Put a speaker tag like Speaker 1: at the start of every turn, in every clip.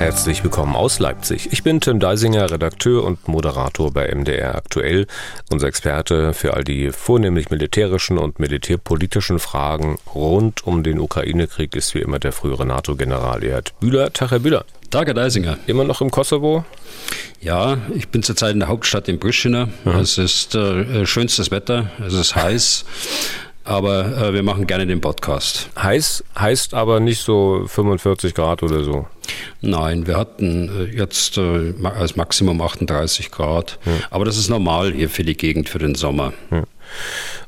Speaker 1: Herzlich willkommen aus Leipzig. Ich bin Tim Deisinger, Redakteur und Moderator bei MDR Aktuell, unser Experte für all die vornehmlich militärischen und militärpolitischen Fragen rund um den Ukraine-Krieg ist wie immer der frühere NATO-General Erhard Bühler. Tag, Herr Bühler.
Speaker 2: Tag, Herr Deisinger.
Speaker 1: Immer noch im Kosovo?
Speaker 2: Ja, ich bin zurzeit in der Hauptstadt in Pristina. Mhm. Es ist äh, schönstes Wetter, es ist heiß. Aber äh, wir machen gerne den Podcast.
Speaker 1: Heiß heißt aber nicht so 45 Grad oder so.
Speaker 2: Nein, wir hatten äh, jetzt äh, als Maximum 38 Grad, ja. aber das ist normal hier für die Gegend für den Sommer. Ja.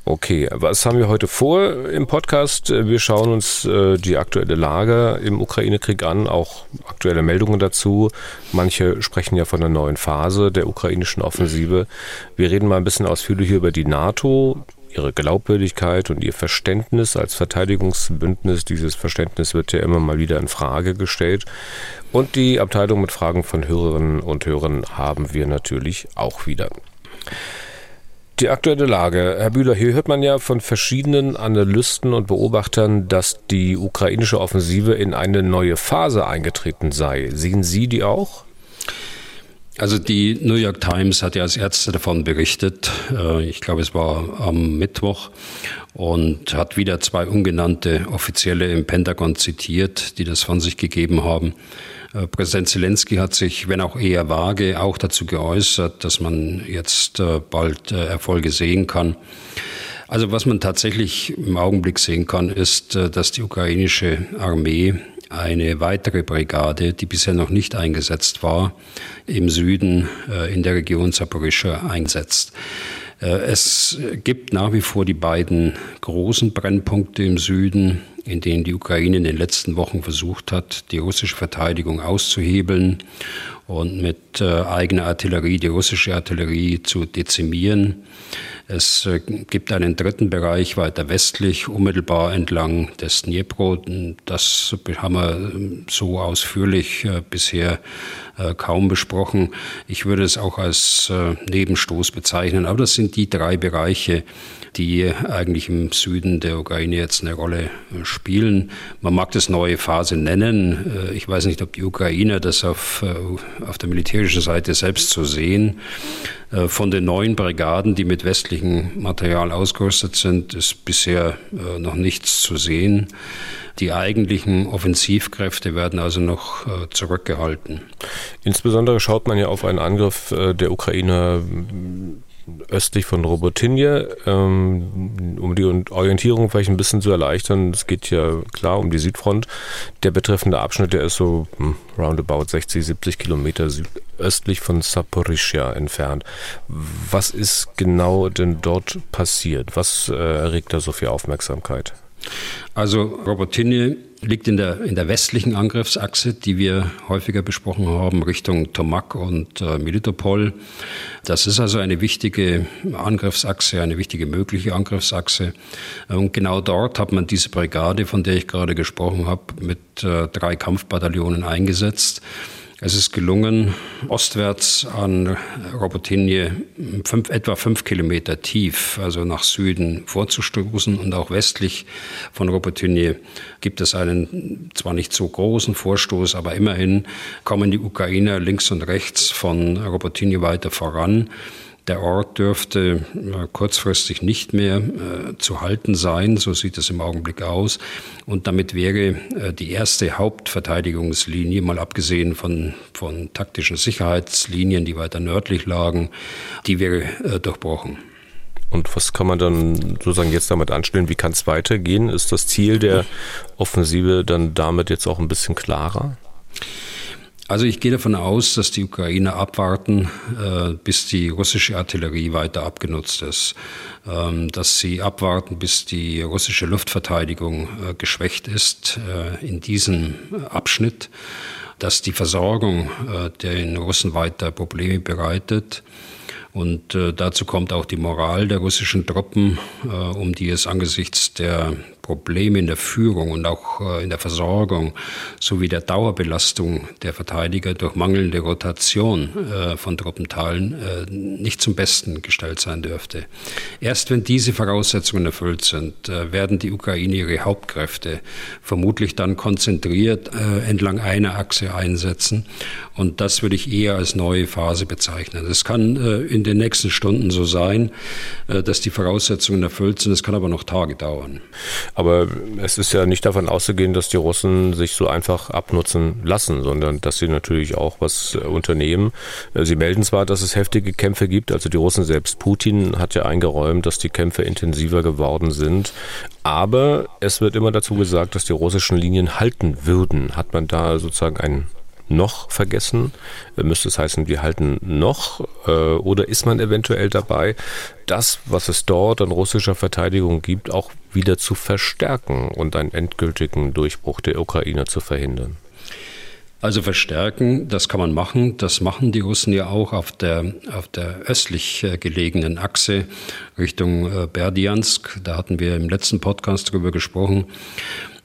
Speaker 1: Okay, was haben wir heute vor im Podcast? Wir schauen uns äh, die aktuelle Lage im Ukraine-Krieg an, auch aktuelle Meldungen dazu. Manche sprechen ja von einer neuen Phase der ukrainischen Offensive. Wir reden mal ein bisschen ausführlicher über die NATO, ihre Glaubwürdigkeit und ihr Verständnis als Verteidigungsbündnis. Dieses Verständnis wird ja immer mal wieder in Frage gestellt. Und die Abteilung mit Fragen von Hörerinnen und Hörern haben wir natürlich auch wieder. Die aktuelle Lage. Herr Bühler, hier hört man ja von verschiedenen Analysten und Beobachtern, dass die ukrainische Offensive in eine neue Phase eingetreten sei. Sehen Sie die auch?
Speaker 2: Also die New York Times hat ja als Ärzte davon berichtet, äh, ich glaube es war am Mittwoch, und hat wieder zwei ungenannte Offizielle im Pentagon zitiert, die das von sich gegeben haben. Äh, Präsident Zelensky hat sich, wenn auch eher vage, auch dazu geäußert, dass man jetzt äh, bald Erfolge sehen kann. Also was man tatsächlich im Augenblick sehen kann, ist, dass die ukrainische Armee eine weitere Brigade, die bisher noch nicht eingesetzt war, im Süden äh, in der Region Saporischschja einsetzt. Äh, es gibt nach wie vor die beiden großen Brennpunkte im Süden, in denen die Ukraine in den letzten Wochen versucht hat, die russische Verteidigung auszuhebeln und mit äh, eigener Artillerie die russische Artillerie zu dezimieren. Es äh, gibt einen dritten Bereich weiter westlich, unmittelbar entlang des Dnipro. Das haben wir ähm, so ausführlich äh, bisher äh, kaum besprochen. Ich würde es auch als Nebenstoß bezeichnen. Aber das sind die drei Bereiche, die eigentlich im Süden der Ukraine jetzt eine Rolle spielen. Man mag das neue Phase nennen. Ich weiß nicht, ob die Ukrainer das auf, auf der militärischen Seite selbst so sehen. Äh, von den neuen Brigaden, die mit westlichem Material ausgerüstet sind, ist bisher äh, noch nichts zu sehen. Die eigentlichen Offensivkräfte werden also noch äh, zurückgehalten.
Speaker 1: Insbesondere schaut man ja auf einen Angriff der Ukraine östlich von Robotinje, ähm, um die Orientierung vielleicht ein bisschen zu erleichtern. Es geht ja klar um die Südfront. Der betreffende Abschnitt, der ist so hm, roundabout 60, 70 Kilometer südöstlich von Saporischia entfernt. Was ist genau denn dort passiert? Was äh, erregt da so viel Aufmerksamkeit?
Speaker 2: Also Robotinje liegt in der, in der westlichen Angriffsachse, die wir häufiger besprochen haben, Richtung Tomak und äh, Militopol. Das ist also eine wichtige Angriffsachse, eine wichtige mögliche Angriffsachse. Und genau dort hat man diese Brigade, von der ich gerade gesprochen habe, mit äh, drei Kampfbataillonen eingesetzt. Es ist gelungen, ostwärts an Robotinje fünf, etwa fünf Kilometer tief, also nach Süden vorzustoßen und auch westlich von Robotinje gibt es einen zwar nicht so großen Vorstoß, aber immerhin kommen die Ukrainer links und rechts von Robotinje weiter voran. Der Ort dürfte äh, kurzfristig nicht mehr äh, zu halten sein, so sieht es im Augenblick aus. Und damit wäre äh, die erste Hauptverteidigungslinie, mal abgesehen von, von taktischen Sicherheitslinien, die weiter nördlich lagen, die wäre durchbrochen.
Speaker 1: Und was kann man dann sozusagen jetzt damit anstellen? Wie kann es weitergehen? Ist das Ziel der Offensive dann damit jetzt auch ein bisschen klarer?
Speaker 2: Also ich gehe davon aus, dass die Ukrainer abwarten, äh, bis die russische Artillerie weiter abgenutzt ist, ähm, dass sie abwarten, bis die russische Luftverteidigung äh, geschwächt ist äh, in diesem Abschnitt, dass die Versorgung äh, den Russen weiter Probleme bereitet. Und äh, dazu kommt auch die Moral der russischen Truppen, äh, um die es angesichts der Probleme in der Führung und auch äh, in der Versorgung sowie der Dauerbelastung der Verteidiger durch mangelnde Rotation äh, von Truppenteilen äh, nicht zum Besten gestellt sein dürfte. Erst wenn diese Voraussetzungen erfüllt sind, werden die Ukraine ihre Hauptkräfte vermutlich dann konzentriert entlang einer Achse einsetzen. Und das würde ich eher als neue Phase bezeichnen. Es kann in den nächsten Stunden so sein, dass die Voraussetzungen erfüllt sind. Es kann aber noch Tage dauern.
Speaker 1: Aber es ist ja nicht davon auszugehen, dass die Russen sich so einfach abnutzen lassen, sondern dass sie natürlich auch was äh, unternehmen. Äh, sie melden zwar, dass es heftige Kämpfe gibt, also die Russen selbst, Putin hat ja eingeräumt, dass die Kämpfe intensiver geworden sind, aber es wird immer dazu gesagt, dass die russischen Linien halten würden. Hat man da sozusagen ein noch vergessen? Äh, müsste es heißen, wir halten noch? Oder ist man eventuell dabei, das, was es dort an russischer Verteidigung gibt, auch wieder zu verstärken und einen endgültigen Durchbruch der Ukraine zu verhindern?
Speaker 2: Also verstärken, das kann man machen. Das machen die Russen ja auch auf der, auf der östlich äh, gelegenen Achse Richtung äh, Berdiansk. Da hatten wir im letzten Podcast drüber gesprochen.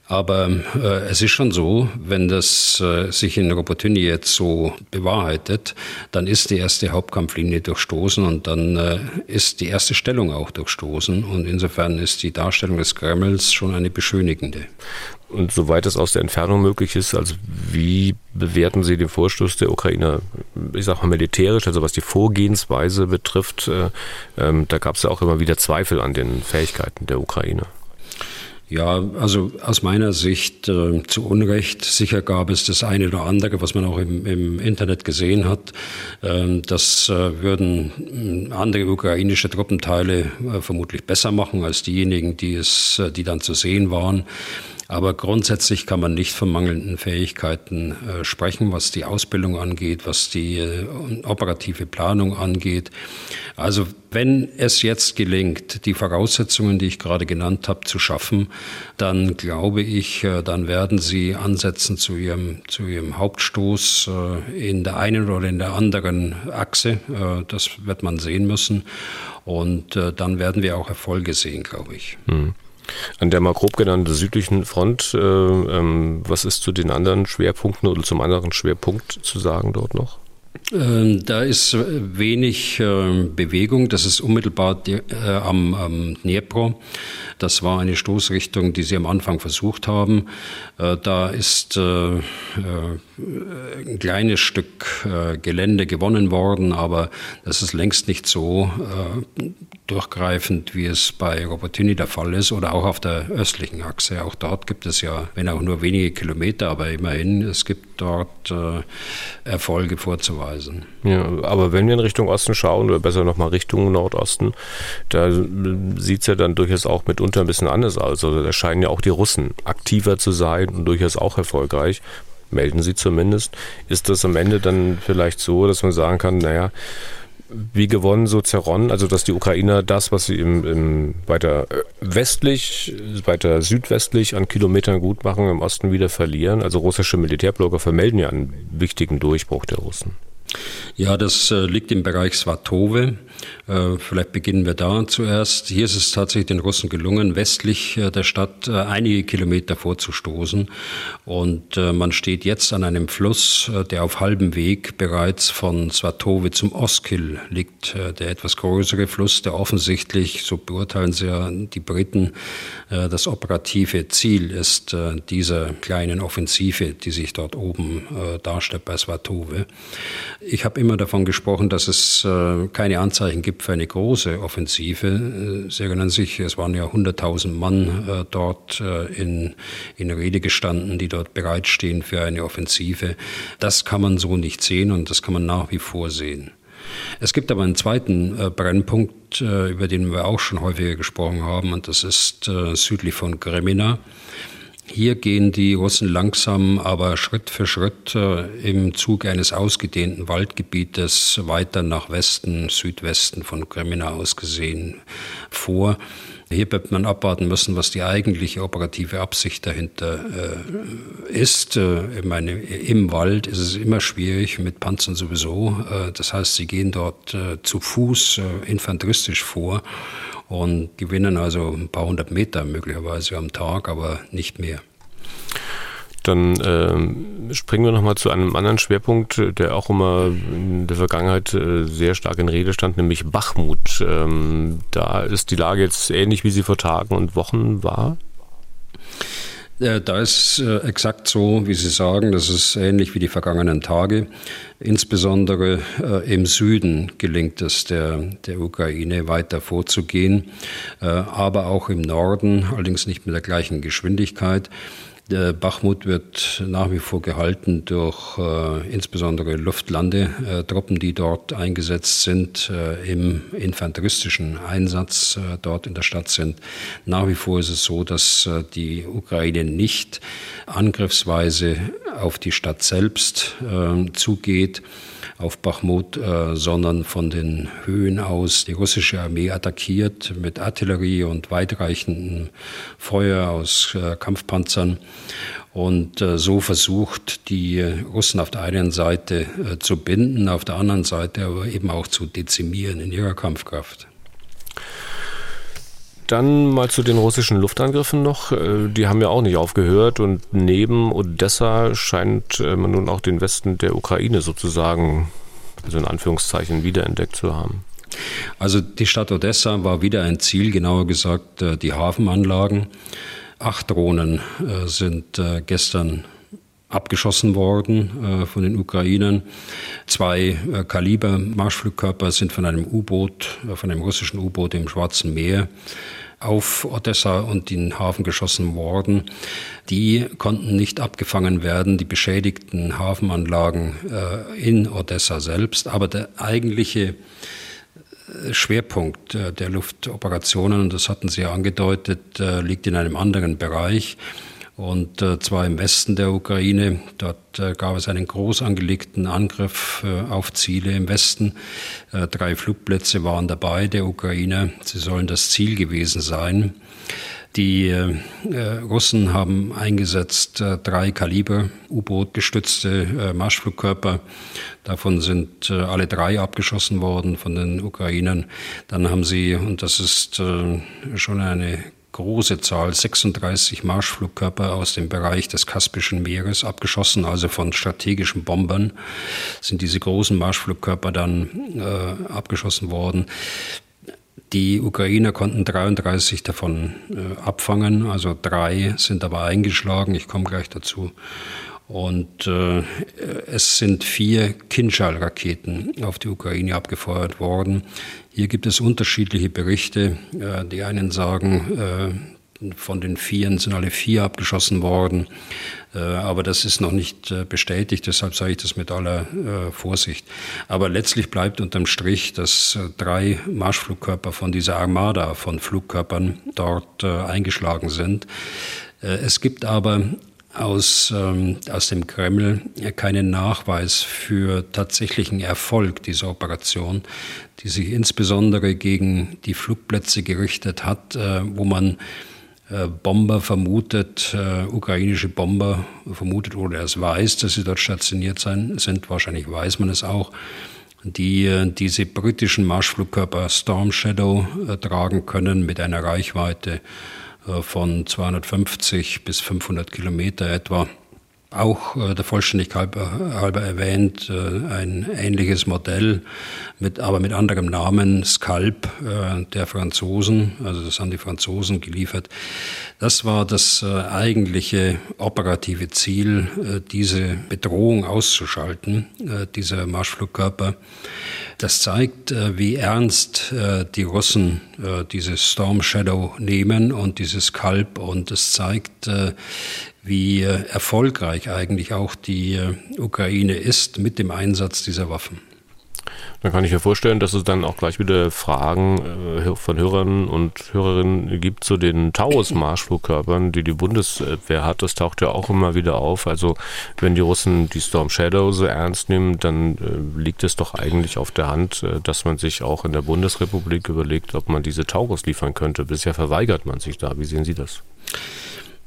Speaker 2: Aber äh, es ist schon so, wenn das äh, sich in Robotyni jetzt so bewahrheitet, dann ist die erste Hauptkampflinie durchstoßen und dann äh, ist die erste Stellung auch durchstoßen. Und insofern ist die Darstellung des Kremls schon eine beschönigende.
Speaker 1: Und soweit es aus der Entfernung möglich ist, also wie bewerten Sie den Vorstoß der Ukrainer, ich sage mal militärisch, also was die Vorgehensweise betrifft, äh, ähm, da gab es ja auch immer wieder Zweifel an den Fähigkeiten der Ukraine.
Speaker 2: Ja, also aus meiner Sicht äh, zu Unrecht. Sicher gab es das eine oder andere, was man auch im, im Internet gesehen hat. Ähm, das äh, würden äh, andere ukrainische Truppenteile äh, vermutlich besser machen als diejenigen, die es, äh, die dann zu sehen waren. Aber grundsätzlich kann man nicht von mangelnden Fähigkeiten äh, sprechen, was die Ausbildung angeht, was die äh, operative Planung angeht. Also wenn es jetzt gelingt, die Voraussetzungen, die ich gerade genannt habe, zu schaffen, dann glaube ich, äh, dann werden sie ansetzen zu ihrem, zu ihrem Hauptstoß äh, in der einen oder in der anderen Achse. Äh, das wird man sehen müssen. Und dann werden wir auch Erfolge sehen, glaube ich.
Speaker 1: Mhm. An der mal grob genannten südlichen Front, äh, ähm, was ist zu den anderen Schwerpunkten oder zum anderen Schwerpunkt zu sagen dort noch?
Speaker 2: Ähm, da ist wenig äh, Bewegung. Das ist unmittelbar äh, am, am Dnipro. Das war eine Stoßrichtung, die sie am Anfang versucht haben. Äh, da ist ein kleines Stück Gelände gewonnen worden, aber das ist längst nicht so durchgreifend, wie es bei Robotyni der Fall ist oder auch auf der östlichen Achse. Auch dort gibt es ja, wenn auch nur wenige Kilometer, aber immerhin, es gibt dort äh, Erfolge vorzuweisen.
Speaker 1: Ja, aber wenn wir in Richtung Osten schauen, oder besser nochmal Richtung Nordosten, da sieht es ja dann durchaus auch mitunter ein bisschen anders aus. Also da scheinen ja auch die Russen aktiver zu sein und durchaus auch erfolgreich melden sie zumindest. Ist das am Ende dann vielleicht so, dass man sagen kann, naja, wie gewonnen, so zerronnen, also dass die Ukrainer das, was sie im, im weiter westlich, weiter südwestlich an Kilometern gut machen, im Osten wieder verlieren. Also russische Militärblogger vermelden ja einen wichtigen Durchbruch der Russen.
Speaker 2: Ja, das äh, liegt im Bereich Svatove. Äh, vielleicht beginnen wir da zuerst. Hier ist es tatsächlich den Russen gelungen, westlich äh, der Stadt äh, einige Kilometer vorzustoßen. Und man steht jetzt an einem Fluss, der auf halbem Weg bereits von Svatove zum Oskil liegt. der etwas größere Fluss, der offensichtlich, so beurteilen sie ja die Briten, das operative Ziel ist dieser kleinen Offensive, die sich dort oben darstellt bei Svatove. Ich habe immer davon gesprochen, dass es keine Anzeichen gibt für eine große Offensive. Äh, Sie erinnern sich, es waren ja 100.000 Mann äh, dort äh, in, in Rede gestanden, die dort bereitstehen für eine Offensive. Das kann man so nicht sehen und das kann man nach wie vor sehen. Es gibt aber einen zweiten äh, Brennpunkt, äh, über den wir auch schon häufiger gesprochen haben, und das ist südlich von Gremina. Hier gehen die Russen langsam, aber Schritt für Schritt äh, im Zug eines ausgedehnten Waldgebietes weiter nach Westen, Südwesten von Kremina aus gesehen vor. Hier wird man abwarten müssen, was die eigentliche operative Absicht dahinter äh, ist. Äh, meine, im Wald ist es immer schwierig, mit Panzern sowieso. Äh, das heißt, sie gehen dort äh, zu Fuß, infanteristisch vor und gewinnen also ein paar hundert Meter möglicherweise am Tag, aber nicht mehr.
Speaker 1: Dann ähm, springen wir nochmal zu einem anderen Schwerpunkt, der auch immer in der Vergangenheit äh, sehr stark in Rede stand, nämlich Bachmut. Ähm, da ist die Lage jetzt ähnlich, wie sie vor Tagen und Wochen war.
Speaker 2: Äh, da ist äh, exakt so, wie Sie sagen, das ist ähnlich wie die vergangenen Tage. Insbesondere äh, im Süden gelingt es der, der Ukraine weiter vorzugehen, aber auch im Norden, allerdings nicht mit der gleichen Geschwindigkeit. Bachmut wird nach wie vor gehalten durch äh, insbesondere Luftlandetruppen, die dort eingesetzt sind, äh, im infanteristischen Einsatz äh, dort in der Stadt sind. Nach wie vor ist es so, dass äh, die Ukraine nicht angriffsweise auf die Stadt selbst äh, zugeht auf Bachmut, äh, sondern von den Höhen aus die russische Armee attackiert mit Artillerie und weitreichendem Feuer aus äh, Kampfpanzern und äh, so versucht, die Russen auf der einen Seite zu binden, auf der anderen Seite aber eben auch zu dezimieren in ihrer Kampfkraft.
Speaker 1: Dann mal zu den russischen Luftangriffen noch. Äh, die haben ja auch nicht aufgehört und neben Odessa scheint äh, man nun auch den Westen der Ukraine sozusagen, also in Anführungszeichen, wiederentdeckt zu haben.
Speaker 2: Also die Stadt Odessa war wieder ein Ziel, genauer gesagt äh, die Hafenanlagen. Acht Drohnen sind gestern abgeschossen worden von den Ukrainern. Zwei Kaliber Marschflugkörper sind von einem U-Boot, von einem russischen U-Boot im Schwarzen Meer auf Odessa und den Hafen geschossen worden. Die konnten nicht abgefangen werden, die beschädigten Hafenanlagen äh, in Odessa selbst. Aber der eigentliche äh, Schwerpunkt äh, der Luftoperationen, und das hatten Sie ja angedeutet, äh, liegt in einem anderen Bereich und äh, zwar im Westen der Ukraine. Dort äh, gab es einen groß angelegten Angriff äh, auf Ziele im Westen. Drei Flugplätze waren dabei der Ukrainer. Sie sollen das Ziel gewesen sein. Die Russen haben eingesetzt drei Kaliber U-Boot gestützte Marschflugkörper. Davon sind alle drei abgeschossen worden von den Ukrainern. Dann haben sie, und das ist schon eine große Zahl, 36 Marschflugkörper aus dem Bereich des Kaspischen Meeres abgeschossen, also von strategischen Bombern sind diese großen Marschflugkörper dann äh, abgeschossen worden. Die Ukrainer konnten 33 davon äh, abfangen, also drei sind aber eingeschlagen, ich komme gleich dazu. Und äh, es sind vier Kinschall-Raketen auf die Ukraine abgefeuert worden. Hier gibt es unterschiedliche Berichte. Äh, die einen sagen, äh, von den Vieren sind alle vier abgeschossen worden. Äh, aber das ist noch nicht äh, bestätigt, deshalb sage ich das mit aller äh, Vorsicht. Aber letztlich bleibt unterm Strich, dass drei Marschflugkörper von dieser Armada von Flugkörpern dort eingeschlagen sind. Es gibt aber aus, ähm, aus dem Kreml keinen Nachweis für tatsächlichen Erfolg dieser Operation, die sich insbesondere gegen die Flugplätze gerichtet hat, äh, wo man äh, Bomber vermutet, äh, ukrainische Bomber vermutet oder es weiß, dass sie dort stationiert sein, sind. Wahrscheinlich weiß man es auch die äh, diese britischen Marschflugkörper Storm Shadow äh, tragen können mit einer Reichweite von 250 bis 500 Kilometer etwa. Auch äh, der Vollständigkeit halber erwähnt, äh, ein ähnliches Modell, mit, aber mit anderem Namen, Scalp äh, der Franzosen, also das haben die Franzosen geliefert. Das war das äh, eigentliche operative Ziel, äh, diese Bedrohung auszuschalten, äh, dieser Marschflugkörper. Das zeigt, äh, wie ernst äh, die Russen äh, dieses Storm Shadow nehmen und dieses Kalb und es zeigt, wie erfolgreich eigentlich auch die Ukraine ist mit dem Einsatz dieser Waffen.
Speaker 1: Dann kann ich mir vorstellen, dass es dann auch gleich wieder Fragen äh, von Hörern und Hörerinnen gibt zu den Taurus-Marschflugkörpern, die die Bundeswehr hat. Das taucht ja auch immer wieder auf. Also wenn die Russen die Storm Shadow so ernst nehmen, dann äh, liegt es doch eigentlich auf der Hand, äh, dass man sich auch in der Bundesrepublik überlegt, ob man diese Taurus liefern könnte. Bisher verweigert man sich da. Wie sehen Sie das?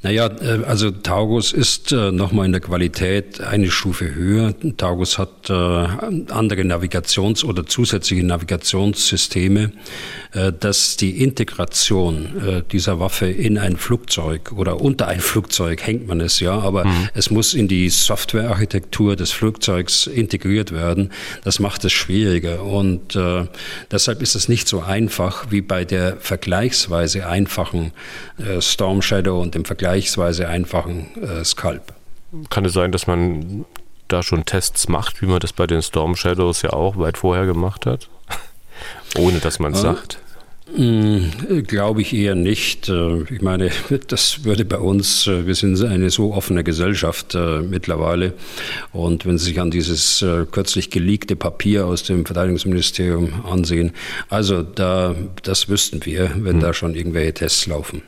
Speaker 2: Naja, äh, also Taurus ist äh, nochmal in der Qualität eine Stufe höher. Taurus hat äh, andere Navigations- oder zusätzliche Navigationssysteme, dass die Integration dieser Waffe in ein Flugzeug oder unter ein Flugzeug hängt man es ja, aber mhm. es muss in die Softwarearchitektur des Flugzeugs integriert werden. Das macht es schwieriger und deshalb ist es nicht so einfach wie bei der vergleichsweise einfachen Storm Shadow und dem Vergleich vergleichsweise einfachen äh, Skalp.
Speaker 1: Kann es sein, dass man da schon Tests macht, wie man das bei den Storm Shadows ja auch weit vorher gemacht hat? Ohne dass man es äh, sagt.
Speaker 2: Hm, glaube ich eher nicht. Äh, ich meine, das würde bei uns, äh, wir sind eine so offene Gesellschaft äh, mittlerweile. Und wenn Sie sich an dieses kürzlich geleakte Papier aus dem Verteidigungsministerium ansehen, also da, das wüssten wir, wenn hm. da schon irgendwelche Tests laufen.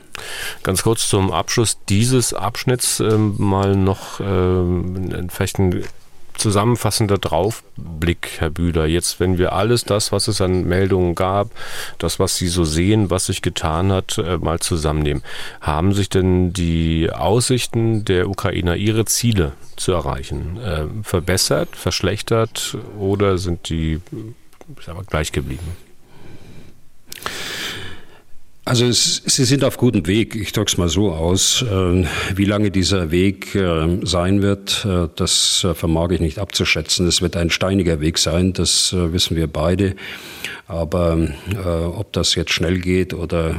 Speaker 1: Ganz kurz zum Abschluss dieses Abschnitts äh, mal noch äh, vielleicht ein zusammenfassender Draufblick, Herr Bühler. Jetzt, wenn wir alles das, was es an Meldungen gab, das, was Sie so sehen, was sich getan hat, äh, mal zusammennehmen. Haben sich denn die Aussichten der Ukrainer, ihre Ziele zu erreichen, äh, verbessert, verschlechtert oder sind die ich sag mal, gleich geblieben?
Speaker 2: Also es, Sie sind auf gutem Weg, ich drücke es mal so aus. Äh, wie lange dieser Weg äh, sein wird, äh, das vermag ich nicht abzuschätzen. Es wird ein steiniger Weg sein, das wissen wir beide. Aber ob das jetzt schnell geht oder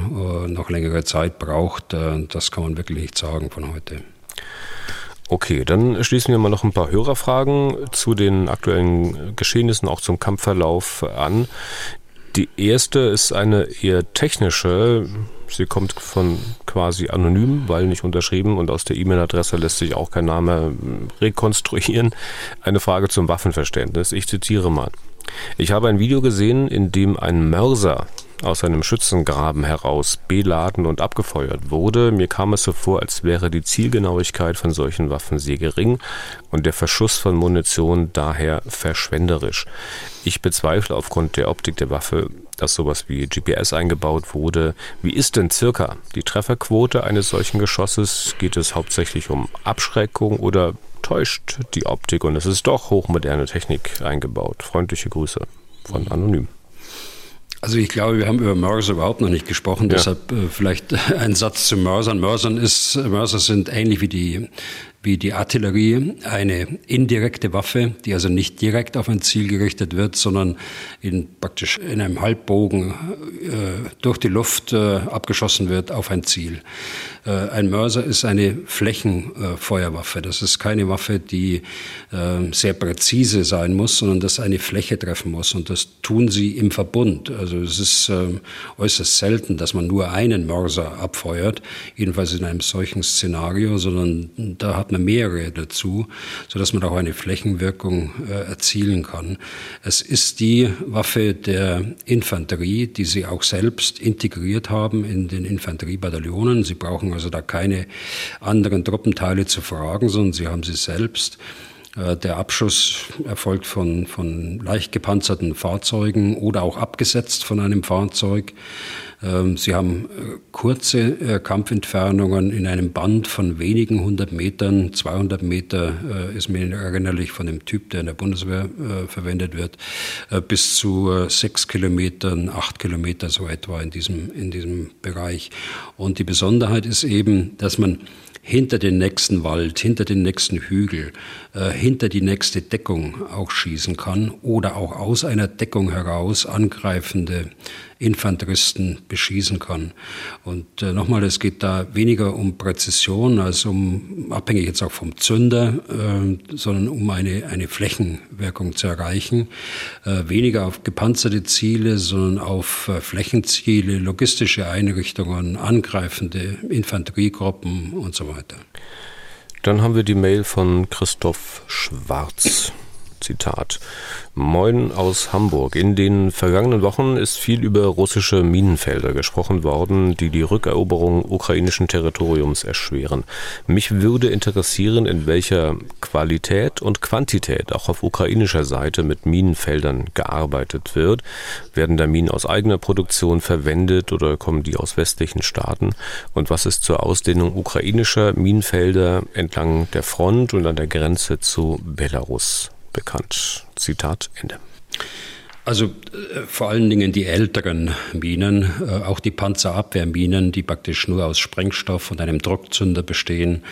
Speaker 2: noch längere Zeit braucht, das kann man wirklich nicht sagen von heute.
Speaker 1: Okay, dann schließen wir mal noch ein paar Hörerfragen zu den aktuellen Geschehnissen, auch zum Kampfverlauf an. Die erste ist eine eher technische. Sie kommt von quasi anonym, weil nicht unterschrieben und aus der E-Mail-Adresse lässt sich auch kein Name rekonstruieren. Eine Frage zum Waffenverständnis. Ich zitiere mal. Ich habe ein Video gesehen, in dem ein Mörser aus einem Schützengraben heraus beladen und abgefeuert wurde. Mir kam es so vor, als wäre die Zielgenauigkeit von solchen Waffen sehr gering und der Verschuss von Munition daher verschwenderisch. Ich bezweifle aufgrund der Optik der Waffe, dass sowas wie GPS eingebaut wurde. Wie ist denn circa die Trefferquote eines solchen Geschosses? Geht es hauptsächlich um Abschreckung oder täuscht die Optik und es ist doch hochmoderne Technik eingebaut? Freundliche Grüße von Anonym.
Speaker 2: Also ich glaube, wir haben über Mörser überhaupt noch nicht gesprochen, ja. deshalb äh, vielleicht ein Satz zu Mörsern. Mörsern ist, Mörser sind ähnlich wie die wie die Artillerie eine indirekte Waffe, die also nicht direkt auf ein Ziel gerichtet wird, sondern in praktisch in einem Halbbogen äh, durch die Luft äh, abgeschossen wird auf ein Ziel. Äh, ein Mörser ist eine Flächenfeuerwaffe. das ist keine Waffe, die äh, sehr präzise sein muss, sondern das eine Fläche treffen muss. Und das tun sie im Verbund. Also es ist äh, äußerst selten, dass man nur einen Mörser abfeuert, jedenfalls in einem solchen Szenario, sondern da hat man mehrere dazu, so dass man auch eine Flächenwirkung äh, erzielen kann. Es ist die Waffe der Infanterie, die sie auch selbst integriert haben in den Infanteriebataillonen. Sie brauchen also da keine anderen Truppenteile zu fragen, sondern sie haben sie selbst. Äh, der Abschuss erfolgt von, von leicht gepanzerten Fahrzeugen oder auch abgesetzt von einem Fahrzeug. Ähm, sie haben äh, kurze äh, Kampfentfernungen in einem Band von wenigen hundert Metern. 200 Meter ist mir erinnerlich von dem Typ, der in der Bundeswehr verwendet wird, bis zu sechs Kilometern, acht Kilometer so etwa in diesem, in diesem Bereich. Und die Besonderheit ist eben, dass man hinter den nächsten Wald, hinter den nächsten Hügel, äh, hinter die nächste Deckung auch schießen kann oder auch aus einer Deckung heraus angreifende Infanteristen beschießen kann. Und äh, nochmal, es geht da weniger um Präzision als um, abhängig jetzt auch vom Zünder, äh, sondern um eine, eine Flächenwirkung zu erreichen. Äh, weniger auf gepanzerte Ziele, sondern auf äh, Flächenziele, logistische Einrichtungen, angreifende Infanteriegruppen und so weiter.
Speaker 1: Dann haben wir die Mail von Christoph Schwarz Zitat. Moin aus Hamburg. In den vergangenen Wochen ist viel über russische Minenfelder gesprochen worden, die die Rückeroberung ukrainischen Territoriums erschweren. Mich würde interessieren, in welcher Qualität und Quantität auch auf ukrainischer Seite mit Minenfeldern gearbeitet wird. Werden da Minen aus eigener Produktion verwendet oder kommen die aus westlichen Staaten? Und was ist zur Ausdehnung ukrainischer Minenfelder entlang der Front und an der Grenze zu Belarus bekannt? Zitat Ende.
Speaker 2: Also äh, vor allen Dingen die älteren Minen, äh, auch die Panzerabwehrminen, die praktisch nur aus Sprengstoff und einem Druckzünder bestehen,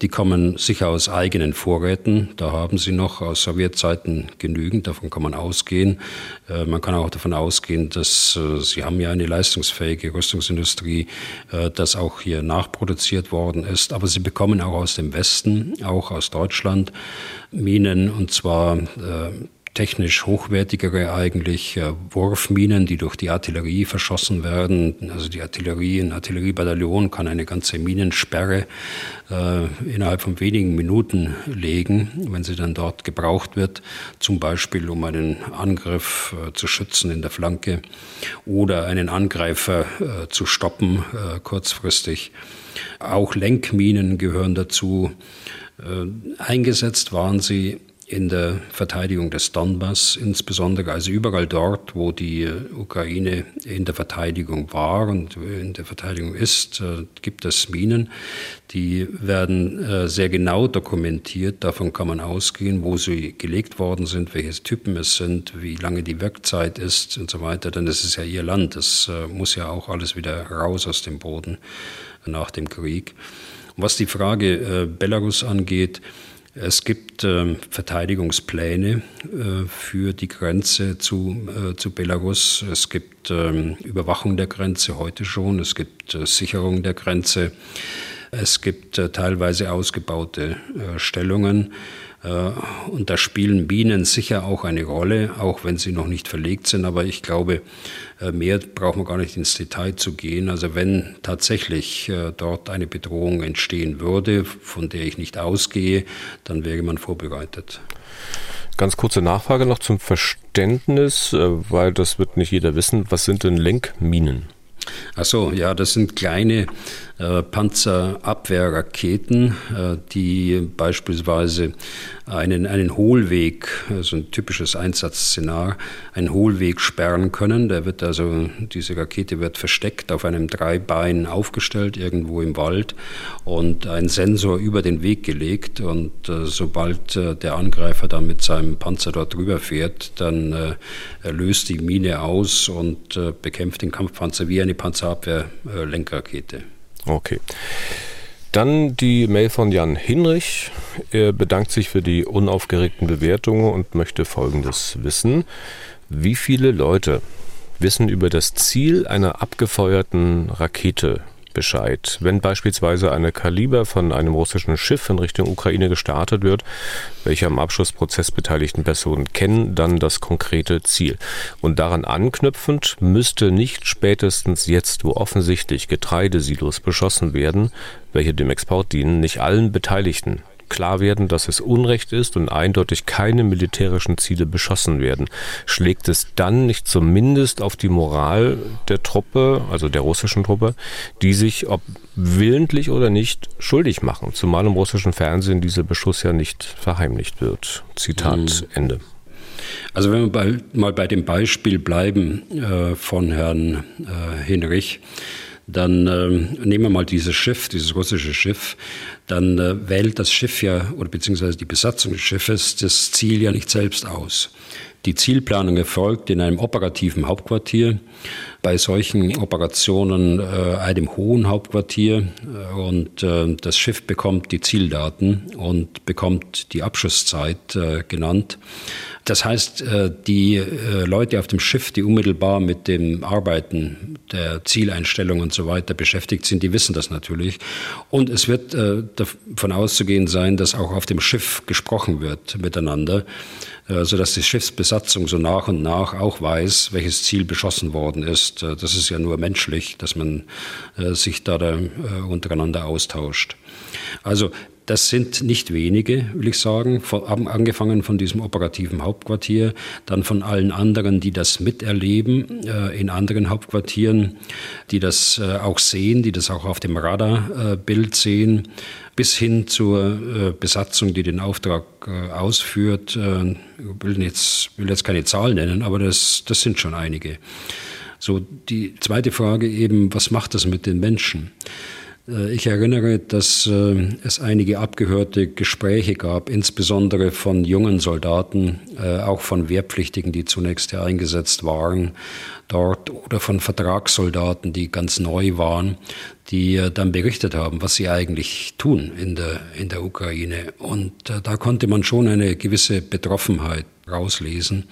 Speaker 2: die kommen sicher aus eigenen Vorräten. Da haben sie noch aus Sowjetzeiten genügend, davon kann man ausgehen. Äh, man kann auch davon ausgehen, dass äh, sie haben ja eine leistungsfähige Rüstungsindustrie, äh, dass auch hier nachproduziert worden ist. Aber sie bekommen auch aus dem Westen, auch aus Deutschland, Minen und zwar technisch hochwertigere eigentlich äh, Wurfminen, die durch die Artillerie verschossen werden. Also die Artillerie, ein Artilleriebataillon kann eine ganze Minensperre äh, innerhalb von wenigen Minuten legen, wenn sie dann dort gebraucht wird, zum Beispiel um einen Angriff äh, zu schützen in der Flanke oder einen Angreifer äh, zu stoppen äh, kurzfristig. Auch Lenkminen gehören dazu. Äh, eingesetzt waren sie in der Verteidigung des Donbass, insbesondere also überall dort, wo die Ukraine in der Verteidigung war und in der Verteidigung ist, äh, gibt es Minen. Die werden äh, sehr genau dokumentiert. Davon kann man ausgehen, wo sie gelegt worden sind, welche Typen es sind, wie lange die Wirkzeit ist und so weiter. Denn das ist ja ihr Land. Das äh, muss ja auch alles wieder raus aus dem Boden nach dem Krieg. Was die Frage Belarus angeht, es gibt äh, Verteidigungspläne äh, für die Grenze zu, äh, zu Belarus. Es gibt ähm, Überwachung der Grenze heute schon. Es gibt äh, Sicherung der Grenze. Es gibt äh, teilweise ausgebaute äh, Stellungen. Und da spielen Bienen sicher auch eine Rolle, auch wenn sie noch nicht verlegt sind. Aber ich glaube, mehr braucht man gar nicht ins Detail zu gehen. Also wenn tatsächlich äh, dort eine Bedrohung entstehen würde, von der ich nicht ausgehe, dann wäre man vorbereitet.
Speaker 1: Ganz kurze Nachfrage noch zum Verständnis, weil das wird nicht jeder wissen. Was sind denn Lenkminen?
Speaker 2: Ach so, ja, das sind kleine äh, Panzerabwehrraketen, äh, die beispielsweise einen, einen Hohlweg, also ein typisches Einsatzszenar, einen Hohlweg sperren können. Der wird also, diese Rakete wird versteckt auf einem Dreibein aufgestellt, irgendwo im Wald und ein Sensor über den Weg gelegt. Und sobald der Angreifer dann mit seinem Panzer dort drüber fährt, dann löst die Mine aus und bekämpft den Kampfpanzer wie eine Panzerabwehr-Lenkrakete.
Speaker 1: Okay. Dann die Mail von Jan Hinrich. Er bedankt sich für die unaufgeregten Bewertungen und möchte Folgendes wissen. Wie viele Leute wissen über das Ziel einer abgefeuerten Rakete Bescheid. Wenn beispielsweise eine Kaliber von einem russischen Schiff in Richtung Ukraine gestartet wird, welche am Abschussprozess beteiligten Personen kennen dann das konkrete Ziel. Und daran anknüpfend müsste nicht spätestens jetzt, wo offensichtlich Getreidesilos beschossen werden, welche dem Export dienen, nicht allen Beteiligten klar werden, dass es Unrecht ist und eindeutig keine militärischen Ziele beschossen werden. Schlägt es dann nicht zumindest auf die Moral der Truppe, also der russischen Truppe, die sich, ob willentlich oder nicht, schuldig machen, zumal im russischen Fernsehen dieser Beschuss ja nicht verheimlicht wird. Zitat mhm. Ende.
Speaker 2: Also wenn wir bei, mal bei dem Beispiel bleiben äh, von Herrn äh, Hinrich, dann äh, nehmen wir mal dieses Schiff, dieses russische Schiff, dann äh, wählt das Schiff ja, oder beziehungsweise die Besatzung des Schiffes, das Ziel ja nicht selbst aus. Die Zielplanung erfolgt in einem operativen Hauptquartier, bei solchen Operationen äh, einem hohen Hauptquartier äh, und äh, das Schiff bekommt die Zieldaten und bekommt die Abschusszeit äh, genannt. Das heißt, äh, die äh, Leute auf dem Schiff, die unmittelbar mit dem Arbeiten der Zieleinstellung und so weiter beschäftigt sind, die wissen das natürlich. Und es wird davon auszugehen sein, dass auch auf dem Schiff gesprochen wird miteinander, sodass die Schiffsbesatzung so nach und nach auch weiß, welches Ziel beschossen worden ist. Das ist ja nur menschlich, dass man sich da, da untereinander austauscht. Also Das sind nicht wenige, will ich sagen, angefangen von diesem operativen Hauptquartier, dann von allen anderen, die das miterleben äh, in anderen Hauptquartieren, die das äh, auch sehen, die das auch auf dem Radarbild sehen, bis hin zur äh, Besatzung, die den Auftrag äh, ausführt. Äh, ich will jetzt, will jetzt keine Zahlen nennen, aber das, das sind schon einige. So, die zweite Frage eben, was macht das mit den Menschen? Äh, ich erinnere, dass äh, es einige abgehörte Gespräche gab, insbesondere von jungen Soldaten, äh, auch von Wehrpflichtigen, die zunächst ja eingesetzt waren dort, oder von Vertragssoldaten, die ganz neu waren, die dann berichtet haben, was sie eigentlich tun in der, in der Ukraine. Und da konnte man schon eine gewisse Betroffenheit rauslesen.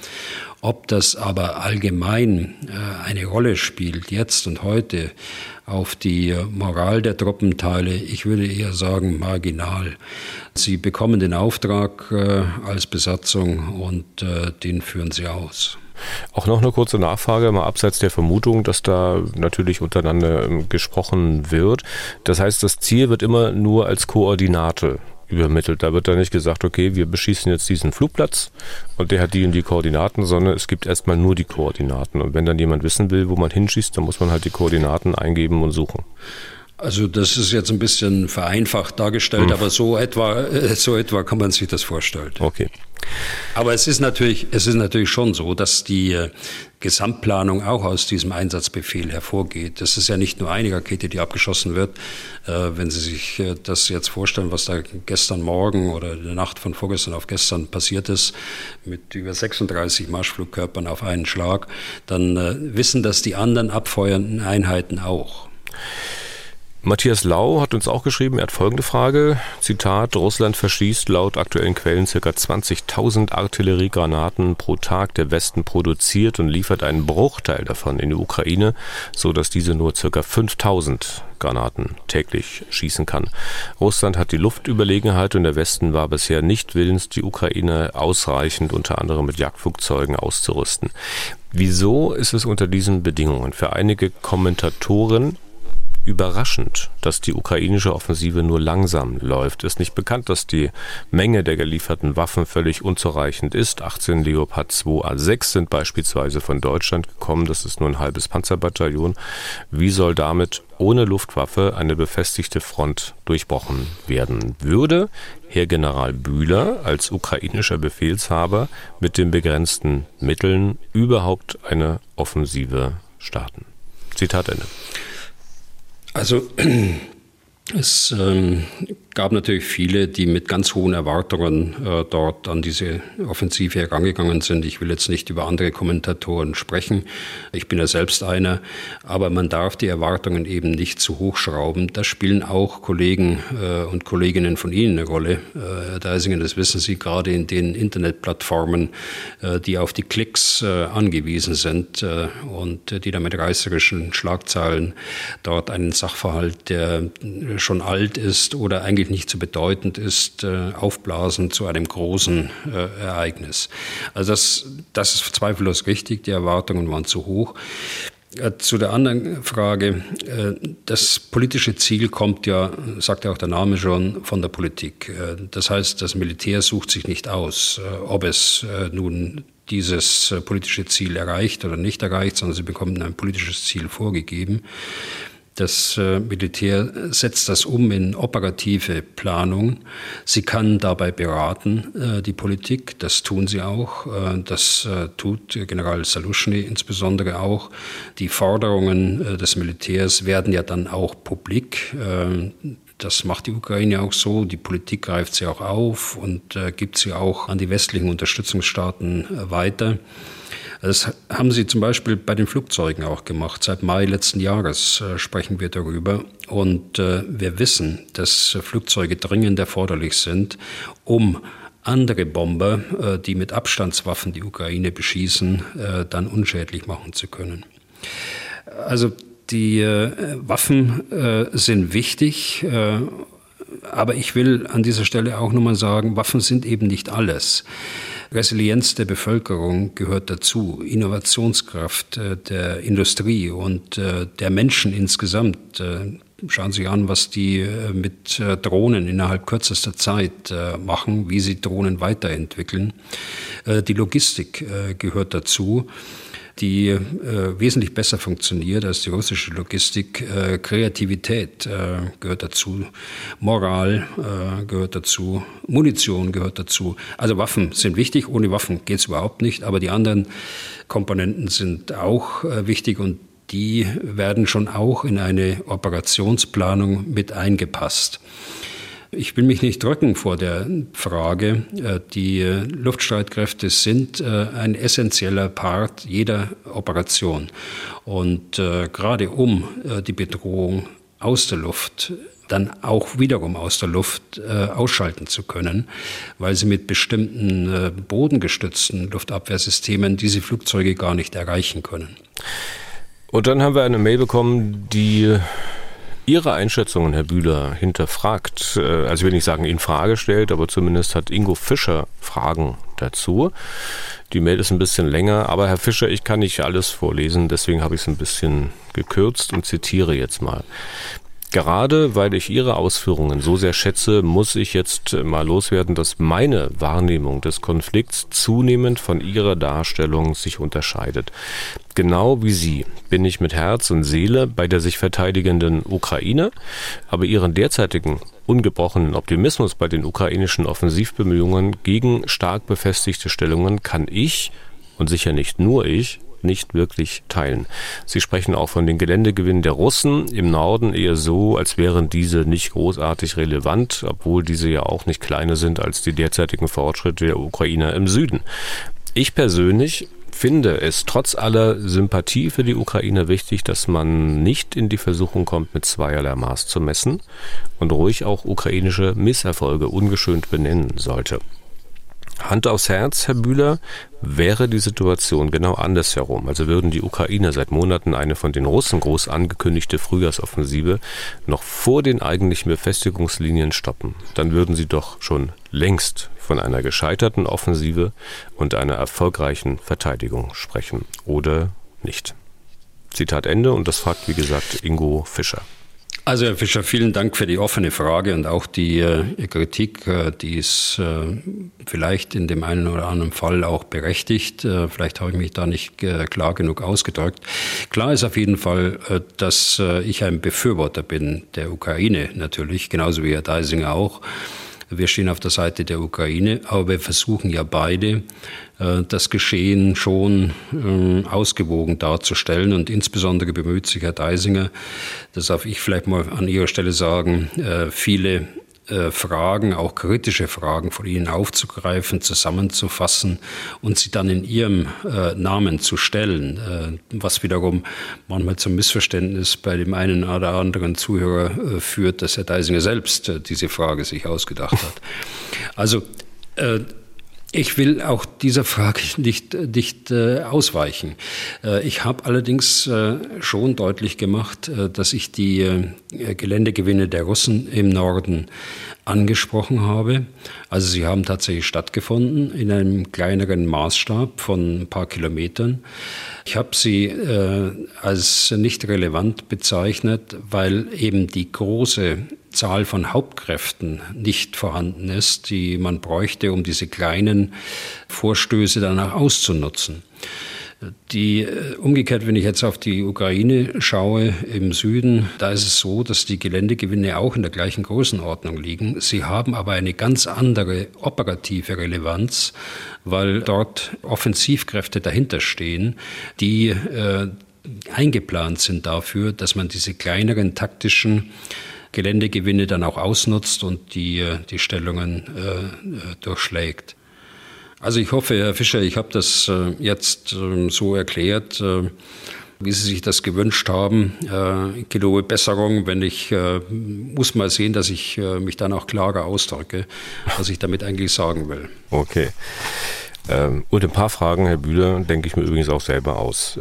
Speaker 2: Ob das aber allgemein eine Rolle spielt, jetzt und heute, auf die Moral der Truppenteile, ich würde eher sagen, marginal. Sie bekommen den Auftrag äh, als Besatzung und äh, den führen sie aus.
Speaker 1: Auch noch eine kurze Nachfrage, mal abseits der Vermutung, dass da natürlich untereinander ähm, gesprochen wird. Das heißt, das Ziel wird immer nur als Koordinate übermittelt. Da wird dann nicht gesagt, okay, wir beschießen jetzt diesen Flugplatz und der hat die und die Koordinaten, sondern es gibt erstmal nur die Koordinaten. Und wenn dann jemand wissen will, wo man hinschießt, dann muss man halt die Koordinaten eingeben und suchen.
Speaker 2: Also das ist jetzt ein bisschen vereinfacht dargestellt, hm. aber so etwa, äh, so etwa kann man sich das vorstellen.
Speaker 1: Okay.
Speaker 2: Aber es ist natürlich, es ist natürlich schon so, dass die äh, Gesamtplanung auch aus diesem Einsatzbefehl hervorgeht. Das ist ja nicht nur eine Rakete, die abgeschossen wird. Äh, wenn Sie sich das jetzt vorstellen, was da gestern Morgen oder in der Nacht von vorgestern auf gestern passiert ist, mit über 36 Marschflugkörpern auf einen Schlag, dann wissen das die anderen abfeuernden Einheiten auch.
Speaker 1: Matthias Lau hat uns auch geschrieben, er hat folgende Frage. Zitat, Russland verschießt laut aktuellen Quellen ca. 20.000 Artilleriegranaten pro Tag. Der Westen produziert und liefert einen Bruchteil davon in die Ukraine, so dass diese nur ca. 5.000 Granaten täglich schießen kann. Russland hat die Luftüberlegenheit und der Westen war bisher nicht willens, die Ukraine ausreichend unter anderem mit Jagdflugzeugen auszurüsten. Wieso ist es unter diesen Bedingungen für einige Kommentatoren überraschend, dass die ukrainische Offensive nur langsam läuft. Ist nicht bekannt, dass die Menge der gelieferten Waffen völlig unzureichend ist. 18 Leopard 2A6 sind beispielsweise von Deutschland gekommen. Das ist nur ein halbes Panzerbataillon. Wie soll damit ohne Luftwaffe eine befestigte Front durchbrochen werden? Würde Herr General Bühler als ukrainischer Befehlshaber mit den begrenzten Mitteln überhaupt eine Offensive starten? Zitat Ende.
Speaker 2: Also es ähm, gab natürlich viele, die mit ganz hohen Erwartungen äh, dort an diese Offensive herangegangen sind. Ich will jetzt nicht über andere Kommentatoren sprechen. Ich bin ja selbst einer. Aber man darf die Erwartungen eben nicht zu hoch schrauben. Da spielen auch Kollegen äh, und Kolleginnen von Ihnen eine Rolle. Äh, Herr Deisingen, das wissen Sie gerade in den Internetplattformen, äh, die auf die Klicks äh, angewiesen sind äh, und die damit reißerischen Schlagzeilen dort einen Sachverhalt, der schon alt ist oder eigentlich eigentlich nicht so bedeutend ist, äh, aufblasen zu einem großen äh, Ereignis. Also das, das ist zweifellos richtig, die Erwartungen waren zu hoch. Äh, zu der anderen Frage, das politische Ziel kommt ja, sagt ja auch der Name schon, von der Politik. Das heißt, das Militär sucht sich nicht aus, ob es nun dieses politische Ziel erreicht oder nicht erreicht, sondern sie bekommen ein politisches Ziel vorgegeben. Das äh, Militär setzt das um in operative Planung. Sie kann dabei beraten, äh, die Politik. Das tun sie auch. Äh, das tut General Saluschny insbesondere auch. Die Forderungen des Militärs werden ja dann auch publik. Das macht die Ukraine auch so. Die Politik greift sie auch auf und gibt sie auch an die westlichen Unterstützungsstaaten weiter. Das haben sie zum Beispiel bei den Flugzeugen auch gemacht. Seit Mai letzten Jahres äh, sprechen wir darüber. Und äh, wir wissen, dass Flugzeuge dringend erforderlich sind, um andere Bomber, äh, die mit Abstandswaffen die Ukraine beschießen, äh, dann unschädlich machen zu können. Also die äh, Waffen äh, sind wichtig. aber ich will an dieser Stelle auch nochmal sagen, Waffen sind eben nicht alles. Resilienz der Bevölkerung gehört dazu, Innovationskraft äh, der Industrie und äh, der Menschen insgesamt. Äh, Schauen Sie an, was die mit Drohnen innerhalb kürzester Zeit machen, wie sie Drohnen weiterentwickeln. Die Logistik gehört dazu die äh, wesentlich besser funktioniert als die russische Logistik. Äh, Kreativität äh, gehört dazu, Moral gehört dazu, Munition gehört dazu. Also Waffen sind wichtig, ohne Waffen geht es überhaupt nicht, aber die anderen Komponenten sind auch wichtig und die werden schon auch in eine Operationsplanung mit eingepasst. Ich will mich nicht drücken vor der Frage. Äh, die Luftstreitkräfte sind äh, ein essentieller Part jeder Operation. Und äh, gerade um die Bedrohung aus der Luft dann auch wiederum aus der Luft äh, ausschalten zu können, weil sie mit bestimmten äh, bodengestützten Luftabwehrsystemen diese Flugzeuge gar nicht erreichen können.
Speaker 1: Und dann haben wir eine Mail bekommen, die Ihre Einschätzungen, Herr Bühler, hinterfragt. Äh, also ich will nicht sagen, in Frage stellt, aber zumindest hat Ingo Fischer Fragen dazu. Die Mail ist ein bisschen länger, aber Herr Fischer, ich kann nicht alles vorlesen, deswegen habe ich es ein bisschen gekürzt und zitiere jetzt mal. Gerade weil ich Ihre Ausführungen so sehr schätze, muss ich jetzt mal loswerden, dass meine Wahrnehmung des Konflikts zunehmend von Ihrer Darstellung sich unterscheidet. Genau wie Sie bin ich mit Herz und Seele bei der sich verteidigenden Ukraine, aber Ihren derzeitigen ungebrochenen Optimismus bei den ukrainischen Offensivbemühungen gegen stark befestigte Stellungen kann ich und sicher nicht nur ich nicht wirklich teilen. Sie sprechen auch von den Geländegewinnen der Russen im Norden eher so, als wären diese nicht großartig relevant, obwohl diese ja auch nicht kleiner sind als die derzeitigen Fortschritte der Ukrainer im Süden. Ich persönlich finde es trotz aller Sympathie für die Ukraine wichtig, dass man nicht in die Versuchung kommt, mit zweierlei Maß zu messen und ruhig auch ukrainische Misserfolge ungeschönt benennen sollte. Hand aufs Herz, Herr Bühler, wäre die Situation genau andersherum. Also würden die Ukrainer seit Monaten eine von den Russen groß angekündigte Frühjahrsoffensive noch vor den eigentlichen Befestigungslinien stoppen, dann würden sie doch schon längst von einer gescheiterten Offensive und einer erfolgreichen Verteidigung sprechen. Oder nicht. Zitat Ende und das fragt wie gesagt Ingo Fischer.
Speaker 2: Also Herr Fischer, vielen Dank für die offene Frage und auch die äh, Kritik, äh, die ist äh, vielleicht in dem einen oder anderen Fall auch berechtigt. Äh, vielleicht habe ich mich da nicht äh, klar genug ausgedrückt. Klar ist auf jeden Fall, äh, dass ich ein Befürworter bin der Ukraine natürlich, genauso wie Herr Deisinger auch. Wir stehen auf der Seite der Ukraine, aber wir versuchen ja beide, äh, das Geschehen schon ähm, ausgewogen darzustellen. Und insbesondere bemüht sich Herr Deisinger, das darf ich vielleicht mal an Ihrer Stelle sagen, äh, viele Fragen, auch kritische Fragen von Ihnen aufzugreifen, zusammenzufassen und sie dann in Ihrem äh, Namen zu stellen, äh, was wiederum manchmal zum Missverständnis bei dem einen oder anderen Zuhörer äh, führt, dass Herr Deisinger selbst äh, diese Frage sich ausgedacht hat. Also ich will auch dieser Frage nicht, nicht äh, ausweichen. Äh, ich habe allerdings äh, schon deutlich gemacht, äh, dass ich die äh, Geländegewinne der Russen im Norden angesprochen habe. Also sie haben tatsächlich stattgefunden in einem kleineren Maßstab von ein paar Kilometern. Ich habe sie äh, als nicht relevant bezeichnet, weil eben die große Zahl von Hauptkräften nicht vorhanden ist, die man bräuchte, um diese kleinen Vorstöße danach auszunutzen. Die äh, umgekehrt, wenn ich jetzt auf die Ukraine schaue im Süden, da ist es so, dass die Geländegewinne auch in der gleichen Größenordnung liegen. Sie haben aber eine ganz andere operative Relevanz, weil dort Offensivkräfte dahinter stehen, die äh, eingeplant sind dafür, dass man diese kleineren taktischen Geländegewinne dann auch ausnutzt und die, äh, die Stellungen äh, durchschlägt. Also ich hoffe, Herr Fischer, ich habe das äh, jetzt äh, so erklärt, äh, wie Sie sich das gewünscht haben. Äh, ich gelobe Besserung, wenn ich muss mal sehen, dass ich mich dann auch klarer ausdrücke, was ich damit eigentlich sagen will.
Speaker 1: Okay. Ähm, und ein paar Fragen, Herr Bühler, denke ich mir übrigens auch selber aus.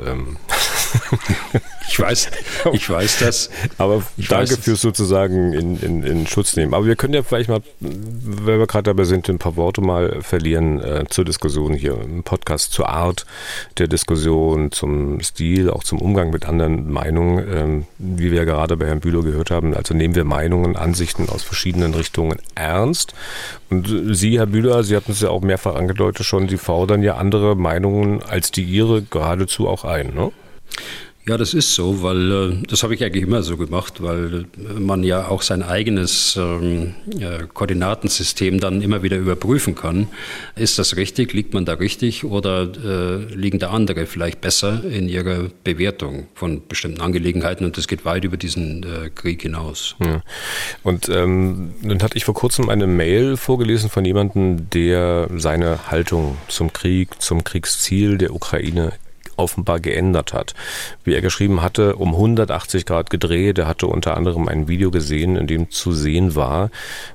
Speaker 2: Ich weiß, ich weiß das.
Speaker 1: Aber ich danke fürs sozusagen in, in, in Schutz nehmen. Aber wir können ja vielleicht mal, wenn wir gerade dabei sind, ein paar Worte mal verlieren äh, zur Diskussion hier im Podcast, zur Art der Diskussion, zum Stil, auch zum Umgang mit anderen Meinungen. Ähm, wie wir gerade bei Herrn Bülow gehört haben, also nehmen wir Meinungen, Ansichten aus verschiedenen Richtungen ernst. Und Sie, Herr Bühler, Sie hatten es ja auch mehrfach angedeutet schon, Sie fordern ja andere Meinungen als die Ihre geradezu auch ein, ne?
Speaker 2: Ja, das ist so, weil äh, das habe ich eigentlich immer so gemacht, weil äh, man ja auch sein eigenes ähm, äh, Koordinatensystem dann immer wieder überprüfen kann. Ist das richtig? Liegt man da richtig oder liegen da andere vielleicht besser in ihrer Bewertung von bestimmten Angelegenheiten? Und das geht weit über diesen Krieg hinaus. Ja.
Speaker 1: Und ähm, dann hatte ich vor kurzem eine Mail vorgelesen von jemandem, der seine Haltung zum Krieg, zum Kriegsziel der Ukraine offenbar geändert hat. Wie er geschrieben hatte, um 180 Grad gedreht. Er hatte unter anderem ein Video gesehen, in dem zu sehen war,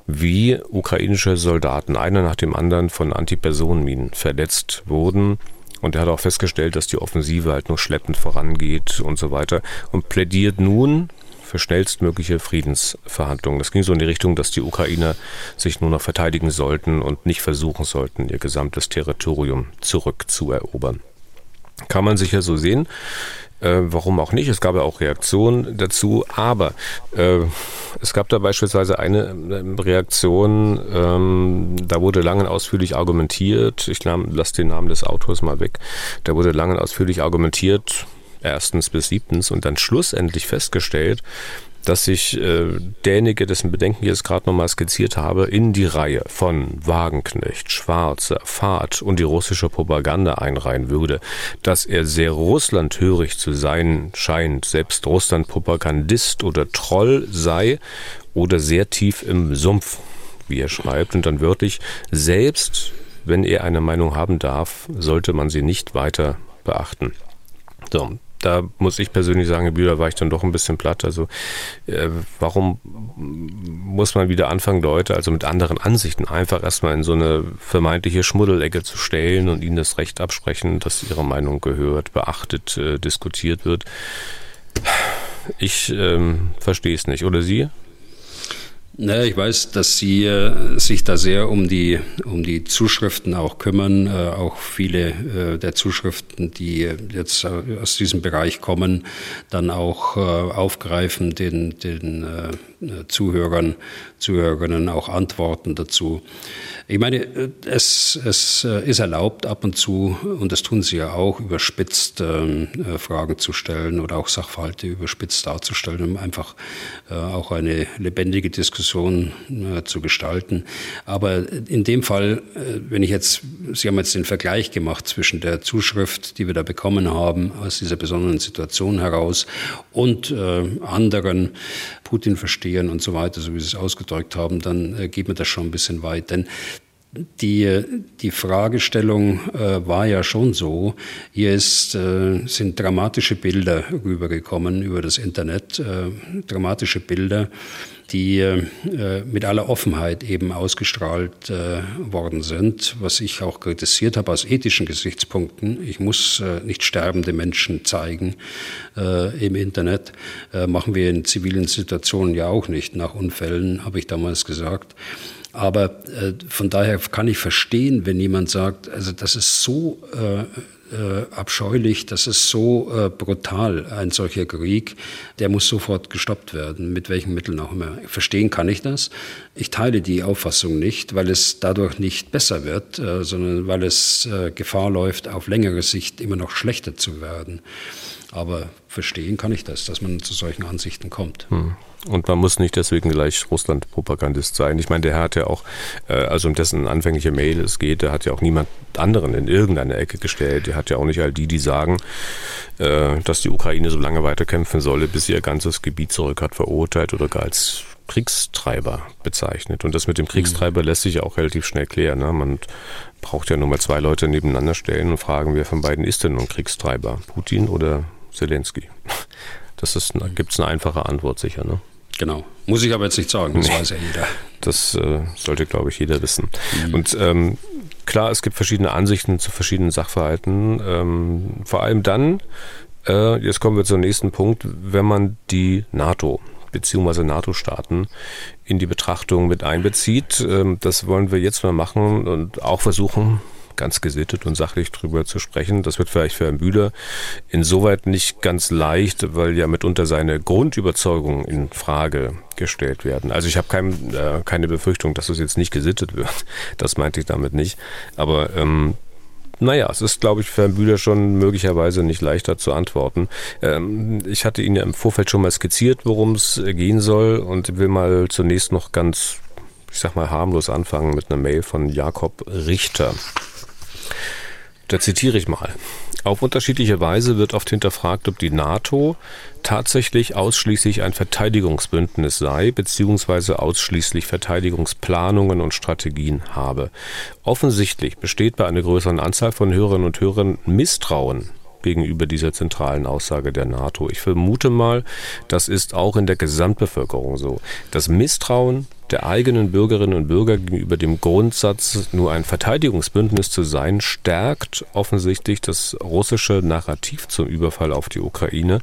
Speaker 1: wie ukrainische Soldaten einer nach dem anderen von Antipersonenminen verletzt wurden. Und er hat auch festgestellt, dass die Offensive halt nur schleppend vorangeht und so weiter. Und plädiert nun für schnellstmögliche Friedensverhandlungen. Das ging so in die Richtung, dass die Ukrainer sich nur noch verteidigen sollten und nicht versuchen sollten, ihr gesamtes Territorium zurückzuerobern. Kann man sicher so sehen. Äh, warum auch nicht? Es gab ja auch Reaktionen dazu, aber äh, es gab da beispielsweise eine äh, Reaktion, ähm, da wurde lang und ausführlich argumentiert, ich lasse den Namen des Autors mal weg, da wurde lang und ausführlich argumentiert, erstens bis siebtens und dann schlussendlich festgestellt, dass sich äh, derjenige, dessen Bedenken ich jetzt gerade nochmal skizziert habe, in die Reihe von Wagenknecht, Schwarze, Fahrt und die russische Propaganda einreihen würde, dass er sehr russlandhörig zu sein scheint, selbst Russland-Propagandist oder Troll sei oder sehr tief im Sumpf, wie er schreibt, und dann wörtlich, selbst wenn er eine Meinung haben darf, sollte man sie nicht weiter beachten. So, da muss ich persönlich sagen, Herr Bühler, war ich dann doch ein bisschen platt. Also äh, warum muss man wieder anfangen, Leute also mit anderen Ansichten einfach erstmal in so eine vermeintliche Schmuddelecke zu stellen und ihnen das Recht absprechen, dass ihre Meinung gehört, beachtet, äh, diskutiert wird? Ich ähm, verstehe es nicht. Oder Sie?
Speaker 2: Naja, ich weiß, dass Sie äh, sich da sehr um die, um die Zuschriften auch kümmern. Äh, auch viele äh, der Zuschriften, die jetzt aus diesem Bereich kommen, dann auch aufgreifen, den, den Zuhörern, Zuhörerinnen auch Antworten dazu. Ich meine, es, es ist erlaubt, ab und zu, und das tun Sie ja auch, überspitzt ähm, Fragen zu stellen oder auch Sachverhalte überspitzt darzustellen, um einfach auch eine lebendige Diskussion äh, zu gestalten. Aber in dem Fall, äh, wenn ich jetzt, Sie haben jetzt den Vergleich gemacht zwischen der Zuschrift, die wir da bekommen haben, aus dieser besonderen Situation heraus, und äh, anderen Putin verstehen und so weiter, so wie Sie es ausgedrückt haben, dann äh, geht mir das schon ein bisschen weit. Denn die, die Fragestellung äh, war ja schon so, hier ist, äh, sind dramatische Bilder rübergekommen über das Internet, äh, dramatische Bilder, die äh, mit aller Offenheit eben ausgestrahlt äh, worden sind, was ich auch kritisiert habe aus ethischen Gesichtspunkten. Ich muss äh, nicht sterbende Menschen zeigen im Internet, machen wir in zivilen Situationen ja auch nicht. Nach Unfällen habe ich damals gesagt. Aber äh, von daher kann ich verstehen, wenn jemand sagt, also das ist so äh, äh, abscheulich, das ist so äh, brutal, ein solcher Krieg, der muss sofort gestoppt werden, mit welchen Mitteln auch immer. Verstehen kann ich das. Ich teile die Auffassung nicht, weil es dadurch nicht besser wird, äh, sondern weil es äh, Gefahr läuft, auf längere Sicht immer noch schlechter zu werden. Aber verstehen kann ich das, dass man zu solchen Ansichten kommt. Hm.
Speaker 1: Und man muss nicht deswegen gleich Russland-Propagandist sein. Ich meine, der hat ja auch, äh, also um dessen anfängliche Mail es geht, der hat ja auch niemand anderen in irgendeine Ecke gestellt. Der hat ja auch nicht all die, die sagen, äh, dass die Ukraine so lange weiterkämpfen solle, bis sie ihr ganzes Gebiet zurück hat, verurteilt oder gar als Kriegstreiber bezeichnet. Und das mit dem Kriegstreiber mhm. lässt sich ja auch relativ schnell klären. Ne? Man braucht ja nur mal zwei Leute nebeneinander stellen und fragen, wer von beiden ist denn nun Kriegstreiber? Putin oder Zelensky. Das ist, gibt es eine einfache Antwort sicher, ne?
Speaker 2: Genau. Muss ich aber jetzt nicht sagen, das nee. weiß ja jeder.
Speaker 1: Das äh, sollte, glaube ich, jeder wissen. Mhm. Und ähm, klar, es gibt verschiedene Ansichten zu verschiedenen Sachverhalten. Ähm, vor allem dann, Äh, jetzt kommen wir zum nächsten Punkt. Wenn man die NATO bzw. NATO-Staaten in die Betrachtung mit einbezieht, äh, das wollen wir jetzt mal machen und auch versuchen, ganz gesittet und sachlich drüber zu sprechen. Das wird vielleicht für Herrn Bühler insoweit nicht ganz leicht, weil ja mitunter seine Grundüberzeugungen in Frage gestellt werden. Also ich habe kein, äh, keine Befürchtung, dass es jetzt nicht gesittet wird. Das meinte ich damit nicht. Aber ähm, naja, es ist, glaube ich, für Herrn Bühler schon möglicherweise nicht leichter zu antworten. Ähm, ich hatte Ihnen ja im Vorfeld schon mal skizziert, worum es gehen soll und will mal zunächst noch ganz, ich sag mal, harmlos anfangen mit einer Mail von Jakob Richter. Da zitiere ich mal. Auf unterschiedliche Weise wird oft hinterfragt, ob die NATO tatsächlich ausschließlich ein Verteidigungsbündnis sei, beziehungsweise ausschließlich Verteidigungsplanungen und Strategien habe. Offensichtlich besteht bei einer größeren Anzahl von Hörerinnen und Hörern Misstrauen gegenüber dieser zentralen Aussage der NATO. Ich vermute mal, das ist auch in der Gesamtbevölkerung so. Das Misstrauen der eigenen Bürgerinnen und Bürger gegenüber dem Grundsatz, nur ein Verteidigungsbündnis zu sein, stärkt offensichtlich das russische Narrativ zum Überfall auf die Ukraine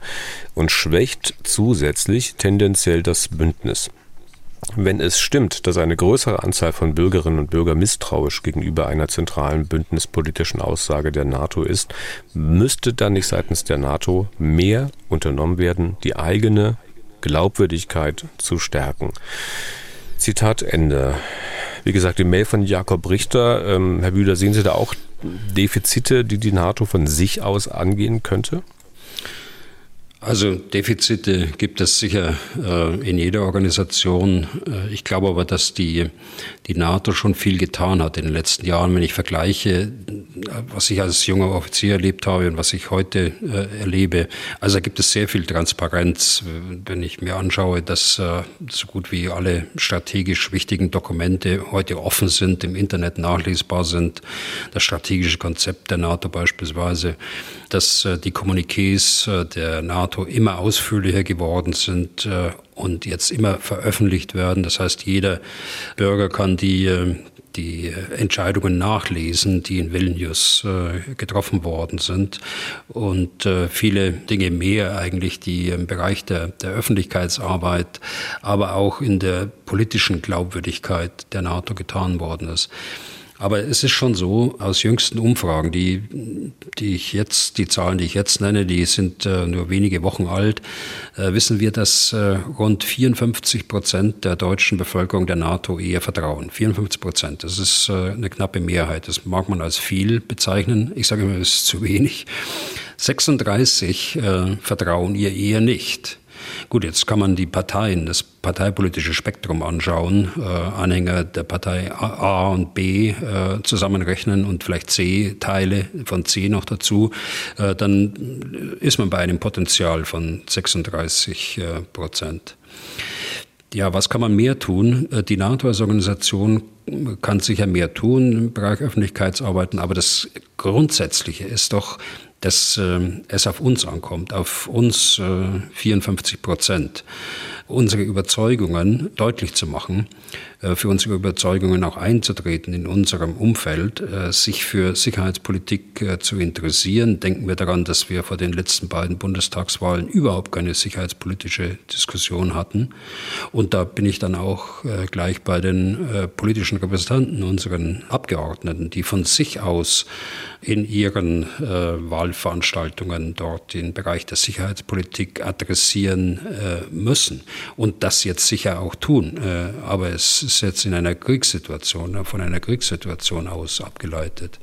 Speaker 1: und schwächt zusätzlich tendenziell das Bündnis. Wenn es stimmt, dass eine größere Anzahl von Bürgerinnen und Bürgern misstrauisch gegenüber einer zentralen bündnispolitischen Aussage der NATO ist, müsste dann nicht seitens der NATO mehr unternommen werden, die eigene Glaubwürdigkeit zu stärken. Zitat Ende. Wie gesagt, die Mail von Jakob Richter. Ähm, Herr Bühler, sehen Sie da auch Defizite, die die NATO von sich aus angehen könnte?
Speaker 2: Also Defizite gibt es sicher äh, in jeder Organisation. Äh, ich glaube aber, dass die, die NATO schon viel getan hat in den letzten Jahren. Wenn ich vergleiche, was ich als junger Offizier erlebt habe und was ich heute äh, erlebe, also da gibt es sehr viel Transparenz. Wenn ich mir anschaue, dass äh, so gut wie alle strategisch wichtigen Dokumente heute offen sind, im Internet nachlesbar sind, das strategische Konzept der NATO beispielsweise, dass äh, die Kommuniqués äh, der NATO immer ausführlicher geworden sind äh, und jetzt immer veröffentlicht werden. Das heißt, jeder Bürger kann die die Entscheidungen nachlesen, die in Vilnius äh, getroffen worden sind und äh, viele Dinge mehr eigentlich, die im Bereich der, der Öffentlichkeitsarbeit, aber auch in der politischen Glaubwürdigkeit der NATO getan worden ist. Aber es ist schon so, aus jüngsten Umfragen, die, die ich jetzt, die Zahlen, die ich jetzt nenne, die sind äh, nur wenige Wochen alt, äh, wissen wir, dass äh, rund 54 Prozent der deutschen Bevölkerung der NATO eher vertrauen. 54 Prozent. Das ist äh, eine knappe Mehrheit. Das mag man als viel bezeichnen. Ich sage immer, das ist zu wenig. 36 äh, vertrauen ihr eher nicht. Gut, jetzt kann man die Parteien, das parteipolitische Spektrum anschauen, äh, Anhänger der Partei A und B äh, zusammenrechnen und vielleicht C-Teile von C noch dazu, äh, dann ist man bei einem Potenzial von 36 äh, Prozent. Ja, was kann man mehr tun? Äh, die NATO als Organisation kann sicher mehr tun im Bereich Öffentlichkeitsarbeiten, aber das Grundsätzliche ist doch, dass äh, es auf uns ankommt, auf uns äh, 54 Prozent, unsere Überzeugungen deutlich zu machen äh, für unsere Überzeugungen auch einzutreten in unserem Umfeld, äh, sich für Sicherheitspolitik äh, zu interessieren. Denken wir daran, dass wir vor den letzten beiden Bundestagswahlen überhaupt keine sicherheitspolitische Diskussion hatten. Und da bin ich dann auch gleich bei den politischen Repräsentanten, unseren Abgeordneten, die von sich aus in ihren Wahlveranstaltungen dort den Bereich der Sicherheitspolitik adressieren müssen und das jetzt sicher auch tun. aber es ist jetzt in einer Kriegssituation, von einer Kriegssituation aus abgeleitet.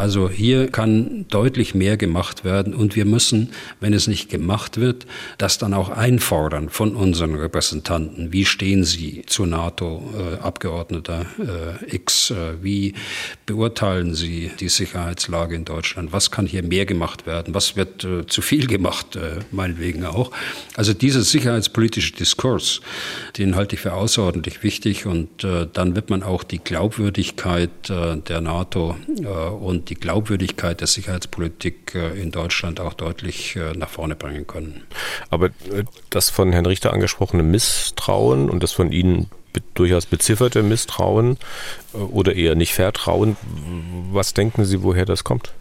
Speaker 2: Also hier kann deutlich mehr gemacht werden und wir müssen, wenn es nicht gemacht wird, das dann auch einfordern von unseren Repräsentanten. Wie stehen sie zu NATO, äh, Abgeordneter äh, X? Äh, wie beurteilen sie die Sicherheitslage in Deutschland? Was kann hier mehr gemacht werden? Was wird äh, zu viel gemacht, äh, meinetwegen auch? Also dieser sicherheitspolitische Diskurs, den halte ich für außerordentlich wichtig und äh, dann wird man auch die Glaubwürdigkeit der NATO und und die Glaubwürdigkeit der Sicherheitspolitik äh, in Deutschland auch deutlich äh, nach vorne bringen können.
Speaker 1: Aber äh, das von Herrn Richter angesprochene Misstrauen und das von Ihnen durchaus bezifferte Misstrauen oder eher nicht Vertrauen, was denken Sie, woher das kommt?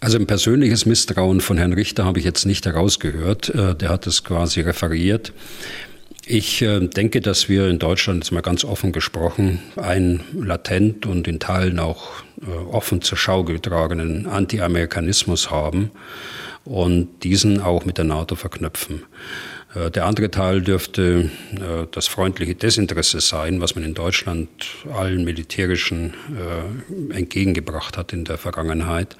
Speaker 2: Also ein persönliches Misstrauen von Herrn Richter habe ich jetzt nicht herausgehört. Der hat es quasi referiert. Ich äh, denke, dass wir in Deutschland, jetzt mal ganz offen gesprochen, einen latent und in Teilen auch äh, offen zur Schau getragenen Anti-Amerikanismus haben und diesen auch mit der NATO verknüpfen. Äh, der andere Teil dürfte das freundliche Desinteresse sein, was man in Deutschland allen Militärischen entgegengebracht hat in der Vergangenheit.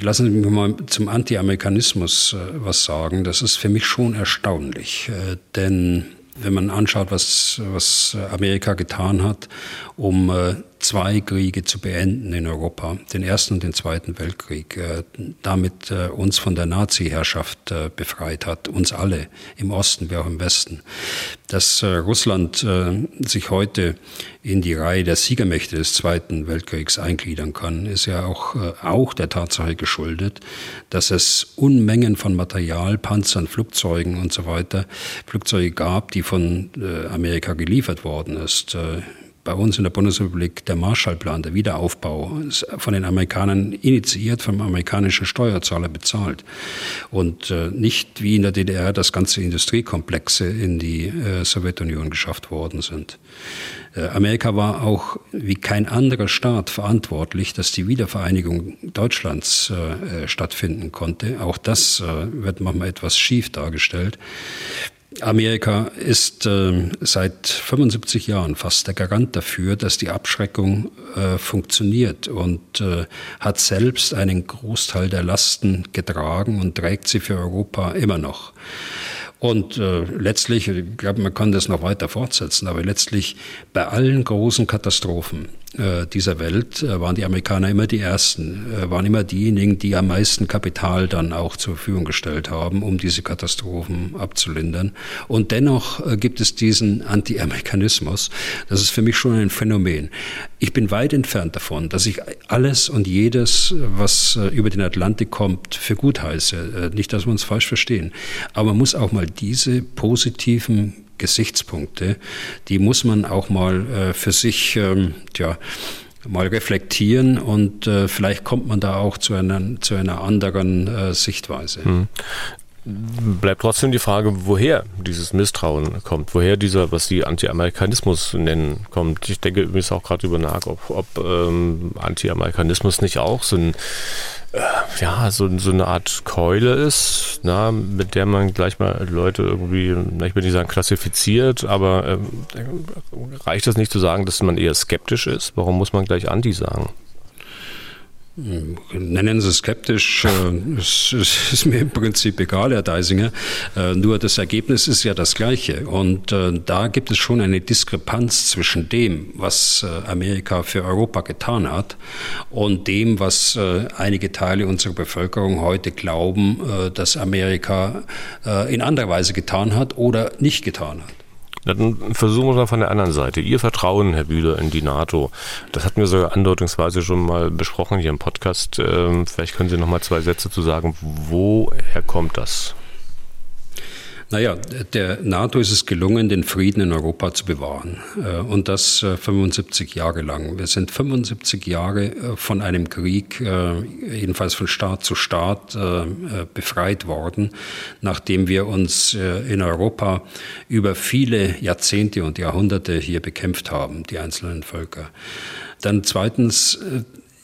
Speaker 2: Lassen Sie mich mal zum Anti-Amerikanismus was sagen. Das ist für mich schon erstaunlich, denn wenn man anschaut, was, was Amerika getan hat, um zwei Kriege zu beenden in Europa, den Ersten und den Zweiten Weltkrieg, äh, damit äh, uns von der Nazi-Herrschaft äh, befreit hat, uns alle, im Osten wie auch im Westen. Dass Russland sich heute in die Reihe der Siegermächte des Zweiten Weltkriegs eingliedern kann, ist ja auch, auch der Tatsache geschuldet, dass es Unmengen von Material, Panzern, Flugzeugen und so weiter, Flugzeuge gab, die von Amerika geliefert worden ist bei uns in der Bundesrepublik der Marshallplan, der Wiederaufbau, von den Amerikanern initiiert, vom amerikanischen Steuerzahler bezahlt. Und äh, nicht wie in der DDR, dass ganze Industriekomplexe in die äh, Sowjetunion geschafft worden sind. Äh, Amerika war auch wie kein anderer Staat verantwortlich, dass die Wiedervereinigung Deutschlands äh, äh stattfinden konnte. Auch das äh, wird manchmal etwas schief dargestellt. Amerika ist äh, seit 75 Jahren fast der Garant dafür, dass die Abschreckung äh, funktioniert und äh, hat selbst einen Großteil der Lasten getragen und trägt sie für Europa immer noch. Und äh, letztlich, ich glaube, man kann das noch weiter fortsetzen, aber letztlich bei allen großen Katastrophen dieser Welt äh, waren die Amerikaner immer die Ersten, äh, waren immer diejenigen, die am meisten Kapital dann auch zur Verfügung gestellt haben, um diese Katastrophen abzulindern. Und dennoch äh, gibt es diesen Anti-Amerikanismus. Das ist für mich schon ein Phänomen. Ich bin weit entfernt davon, dass ich alles und jedes, was äh, über den Atlantik kommt, für gut heiße. Nicht, dass wir uns falsch verstehen. Aber man muss auch mal diese positiven Gesichtspunkte, die muss man auch mal äh, für sich, ähm, ja, mal reflektieren und äh, vielleicht kommt man da auch zu einer, zu einer anderen äh, Sichtweise. Hm.
Speaker 1: Bleibt trotzdem die Frage, woher dieses Misstrauen kommt, woher dieser, was Sie Anti-Amerikanismus nennen, kommt. Ich denke übrigens auch gerade über nach, ob, ob ähm, Anti-Amerikanismus nicht auch so ein äh, ja, so, so eine Art Keule ist, na, mit der man gleich mal Leute irgendwie, na, ich will nicht sagen klassifiziert, aber äh, reicht das nicht zu sagen, dass man eher skeptisch ist? Warum muss man gleich Anti sagen?
Speaker 2: Nennen Sie es skeptisch, äh, es ist mir im Prinzip egal, Herr Deisinger. Äh, nur das Ergebnis ist ja das gleiche. Und äh, da gibt es schon eine Diskrepanz zwischen dem, was Amerika für Europa getan hat und dem, was einige Teile unserer Bevölkerung heute glauben, dass Amerika in anderer Weise getan hat oder nicht getan hat.
Speaker 1: Dann versuchen wir es mal von der anderen Seite. Ihr Vertrauen, Herr Bühler, in die NATO, das hatten wir sogar andeutungsweise schon mal besprochen hier im Podcast. Ähm, vielleicht können Sie noch mal zwei Sätze zu sagen. Woher kommt das?
Speaker 2: Naja, der NATO ist es gelungen, den Frieden in Europa zu bewahren. Äh, und das 75 äh, Jahre lang. Wir sind 75 Jahre äh, von einem Krieg, jedenfalls von Staat zu Staat, befreit worden, nachdem wir uns in Europa über viele Jahrzehnte und Jahrhunderte hier bekämpft haben, die einzelnen Völker. Dann zweitens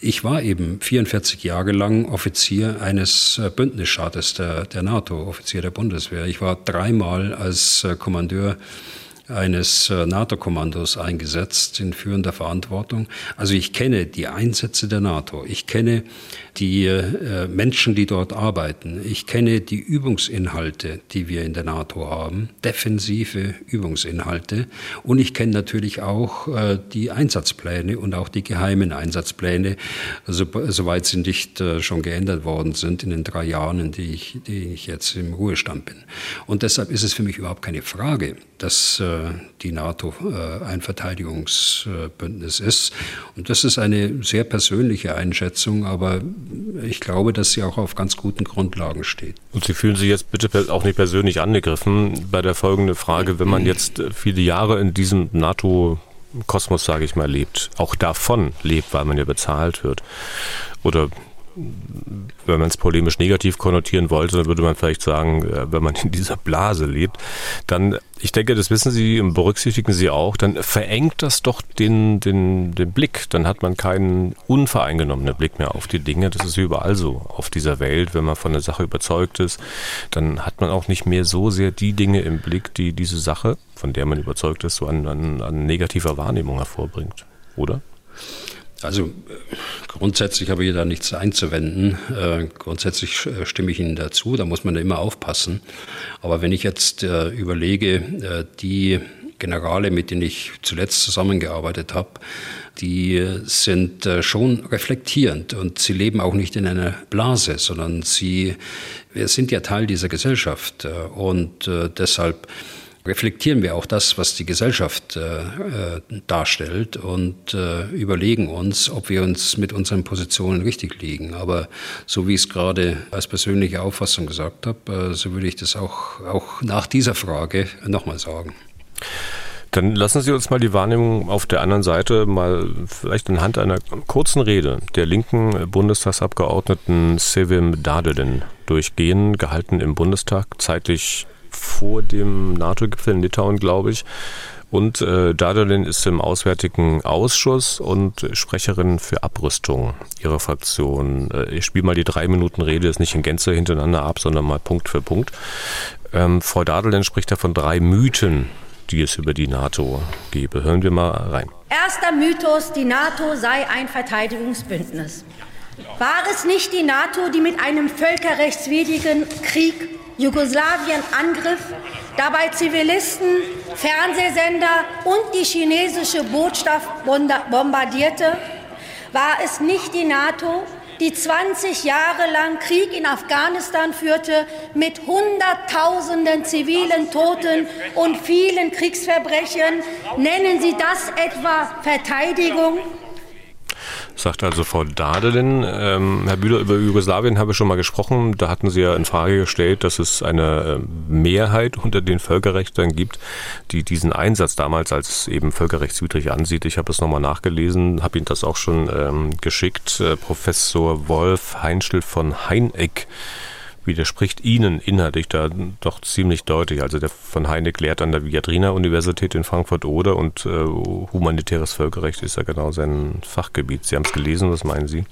Speaker 2: ich war eben 44 Jahre lang Offizier eines äh, Bündnisstaates der, der NATO, Offizier der Bundeswehr. Ich war dreimal als äh, Kommandeur eines äh, NATO-Kommandos eingesetzt in führender Verantwortung. Also ich kenne die Einsätze der NATO, ich kenne die äh, Menschen, die dort arbeiten, ich kenne die Übungsinhalte, die wir in der NATO haben, defensive Übungsinhalte und ich kenne natürlich auch äh, die Einsatzpläne und auch die geheimen Einsatzpläne, soweit sie nicht schon geändert worden sind in den drei Jahren, in die ich, die ich jetzt im Ruhestand bin. Und deshalb ist es für mich überhaupt keine Frage, dass die NATO äh, ein Verteidigungsbündnis ist. Und das ist eine sehr persönliche Einschätzung, aber ich glaube, dass sie auch auf ganz guten Grundlagen steht.
Speaker 1: Und Sie fühlen sich jetzt bitte auch nicht persönlich angegriffen bei der folgenden Frage, wenn man jetzt viele Jahre in diesem NATO Kosmos, sage ich mal, lebt, auch davon lebt, weil man ja bezahlt wird oder wenn man es polemisch negativ konnotieren wollte, dann würde man vielleicht sagen, äh, wenn man in dieser Blase lebt, dann, ich denke, das wissen Sie und berücksichtigen Sie auch, dann verengt das doch den, den, den Blick. Dann hat man keinen unvoreingenommenen Blick mehr auf die Dinge. Das ist überall so auf dieser Welt. Wenn man von der Sache überzeugt ist, dann hat man auch nicht mehr so sehr die Dinge im Blick, die diese Sache, von der man überzeugt ist, so an, an, an negativer Wahrnehmung hervorbringt. Oder?
Speaker 2: Also äh, grundsätzlich habe ich da nichts einzuwenden. Äh, grundsätzlich äh, stimme ich Ihnen dazu, da muss man immer aufpassen. Aber wenn ich jetzt überlege, die Generale, mit denen ich zuletzt zusammengearbeitet habe, die sind schon reflektierend und sie leben auch nicht in einer Blase, sondern sie sind ja Teil dieser Gesellschaft und deshalb reflektieren wir auch das, was die Gesellschaft äh, äh, darstellt und äh, überlegen uns, ob wir uns mit unseren Positionen richtig liegen. Aber so wie ich es gerade als persönliche Auffassung gesagt habe, äh, so würde ich das auch, auch nach dieser Frage nochmal sagen.
Speaker 1: Dann lassen Sie uns mal die Wahrnehmung auf der anderen Seite mal vielleicht anhand einer kurzen Rede der linken Bundestagsabgeordneten Sevim Dadelin durchgehen, gehalten im Bundestag, zeitlich vor dem NATO-Gipfel in Litauen, glaube ich. Und äh, Dadolin ist im Auswärtigen Ausschuss und Sprecherin für Abrüstung ihrer Fraktion. Äh, ich spiele mal die drei Minuten Rede, ist nicht in Gänze hintereinander ab, sondern mal Punkt für Punkt. Ähm, Frau Dadolin spricht da von drei Mythen, die es über die NATO gebe. Hören wir mal rein.
Speaker 3: Erster Mythos, die NATO sei ein Verteidigungsbündnis. War es nicht die NATO, die mit einem völkerrechtswidrigen Krieg Jugoslawien angriff, dabei Zivilisten, Fernsehsender und die chinesische Botschaft bombardierte, war es nicht die NATO, die 20 Jahre lang Krieg in Afghanistan führte mit Hunderttausenden zivilen Toten und vielen Kriegsverbrechen. Nennen Sie das etwa Verteidigung?
Speaker 1: Sagt also Frau Dadelin. Ähm, Herr Bühler, über Jugoslawien habe ich schon mal gesprochen. Da hatten Sie ja in Frage gestellt, dass es eine äh, Mehrheit unter den Völkerrechtlern gibt, die diesen Einsatz damals als eben völkerrechtswidrig ansieht. Ich habe das nochmal nachgelesen, habe Ihnen das auch schon ähm, geschickt. Äh, Professor Wolf Heinschel von Heineck widerspricht Ihnen inhaltlich da doch ziemlich deutlich. Also der von Heineck lehrt an der Viadrina-Universität in Frankfurt-Oder und äh, humanitäres Völkerrecht ist ja genau sein Fachgebiet. Sie haben es gelesen, was meinen Sie?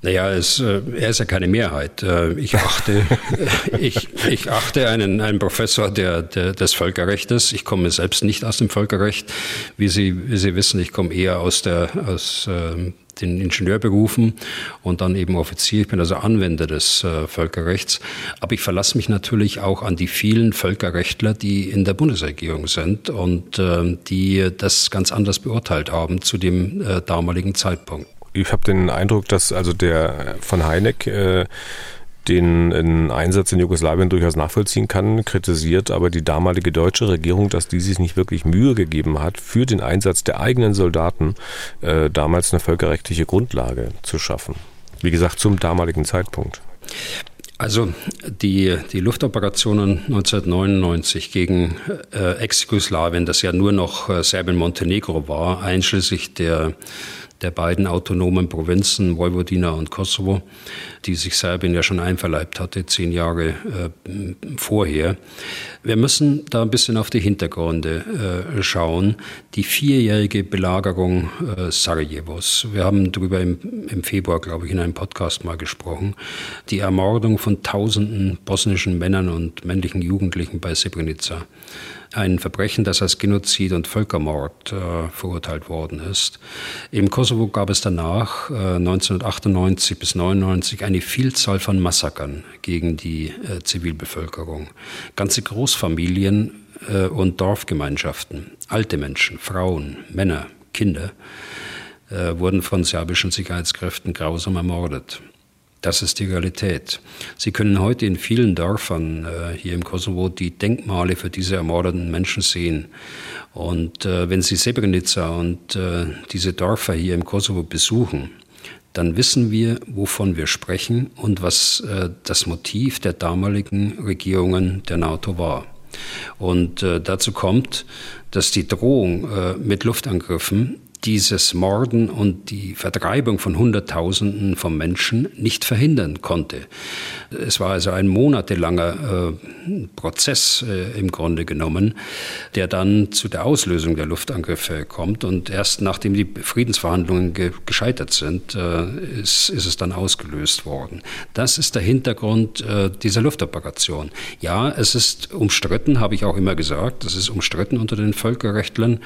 Speaker 2: Naja, es, äh, er ist ja keine Mehrheit. Äh, ich achte, ich, ich achte einen, einen Professor der, der, des Völkerrechtes. Ich komme selbst nicht aus dem Völkerrecht. Wie Sie, wie Sie wissen, ich komme eher aus, der, aus äh, den Ingenieurberufen und dann eben Offizier. Ich bin also Anwender des äh, Völkerrechts. Aber ich verlasse mich natürlich auch an die vielen Völkerrechtler, die in der Bundesregierung sind und äh, die das ganz anders beurteilt haben zu dem äh, damaligen Zeitpunkt
Speaker 1: ich habe den Eindruck, dass also der von Heineck äh, den Einsatz in Jugoslawien durchaus nachvollziehen kann, kritisiert aber die damalige deutsche Regierung, dass die sich nicht wirklich Mühe gegeben hat, für den Einsatz der eigenen Soldaten äh, damals eine völkerrechtliche Grundlage zu schaffen. Wie gesagt, zum damaligen Zeitpunkt.
Speaker 2: Also die, die Luftoperationen 1999 gegen äh, Ex-Jugoslawien, das ja nur noch äh, Serbien-Montenegro war, einschließlich der der beiden autonomen Provinzen Vojvodina und Kosovo, die sich Serbien ja schon einverleibt hatte, zehn Jahre äh, vorher. Wir müssen da ein bisschen auf die Hintergründe äh, schauen. Die vierjährige Belagerung äh, Sarajevos, wir haben darüber im, im Februar, glaube ich, in einem Podcast mal gesprochen, die Ermordung von tausenden bosnischen Männern und männlichen Jugendlichen bei Srebrenica ein Verbrechen, das als Genozid und Völkermord äh, verurteilt worden ist. Im Kosovo gab es danach, äh, 1998 bis 1999, eine Vielzahl von Massakern gegen die äh, Zivilbevölkerung. Ganze Großfamilien äh, und Dorfgemeinschaften, alte Menschen, Frauen, Männer, Kinder äh, wurden von serbischen Sicherheitskräften grausam ermordet. Das ist die Realität. Sie können heute in vielen Dörfern äh, hier im Kosovo die Denkmale für diese ermordeten Menschen sehen. Und äh, wenn Sie Srebrenica und äh, diese Dörfer hier im Kosovo besuchen, dann wissen wir, wovon wir sprechen und was äh, das Motiv der damaligen Regierungen der NATO war. Und äh, dazu kommt, dass die Drohung äh, mit Luftangriffen dieses Morden und die Vertreibung von Hunderttausenden von Menschen nicht verhindern konnte. Es war also ein monatelanger äh, Prozess äh, im Grunde genommen, der dann zu der Auslösung der Luftangriffe kommt. Und erst nachdem die Friedensverhandlungen ge gescheitert sind, äh, ist, ist, es dann ausgelöst worden. Das ist der Hintergrund äh, dieser Luftoperation. Ja, es ist umstritten, habe ich auch immer gesagt. Es ist umstritten unter den Völkerrechtlern.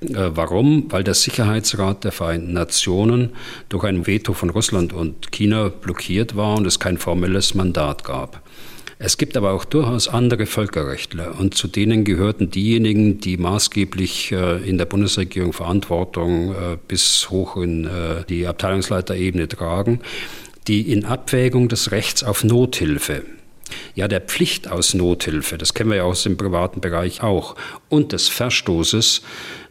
Speaker 2: Äh, warum? Weil der Sicherheitsrat der Vereinten Nationen durch ein Veto von Russland und China blockiert war und es kein formelles Mandat gab. Es gibt aber auch durchaus andere Völkerrechtler und zu denen gehörten diejenigen, die maßgeblich äh, in der Bundesregierung Verantwortung äh, bis hoch in äh, die Abteilungsleiterebene tragen, die in Abwägung des Rechts auf Nothilfe ja der Pflicht aus Nothilfe, das kennen wir ja aus dem privaten Bereich auch, und des Verstoßes,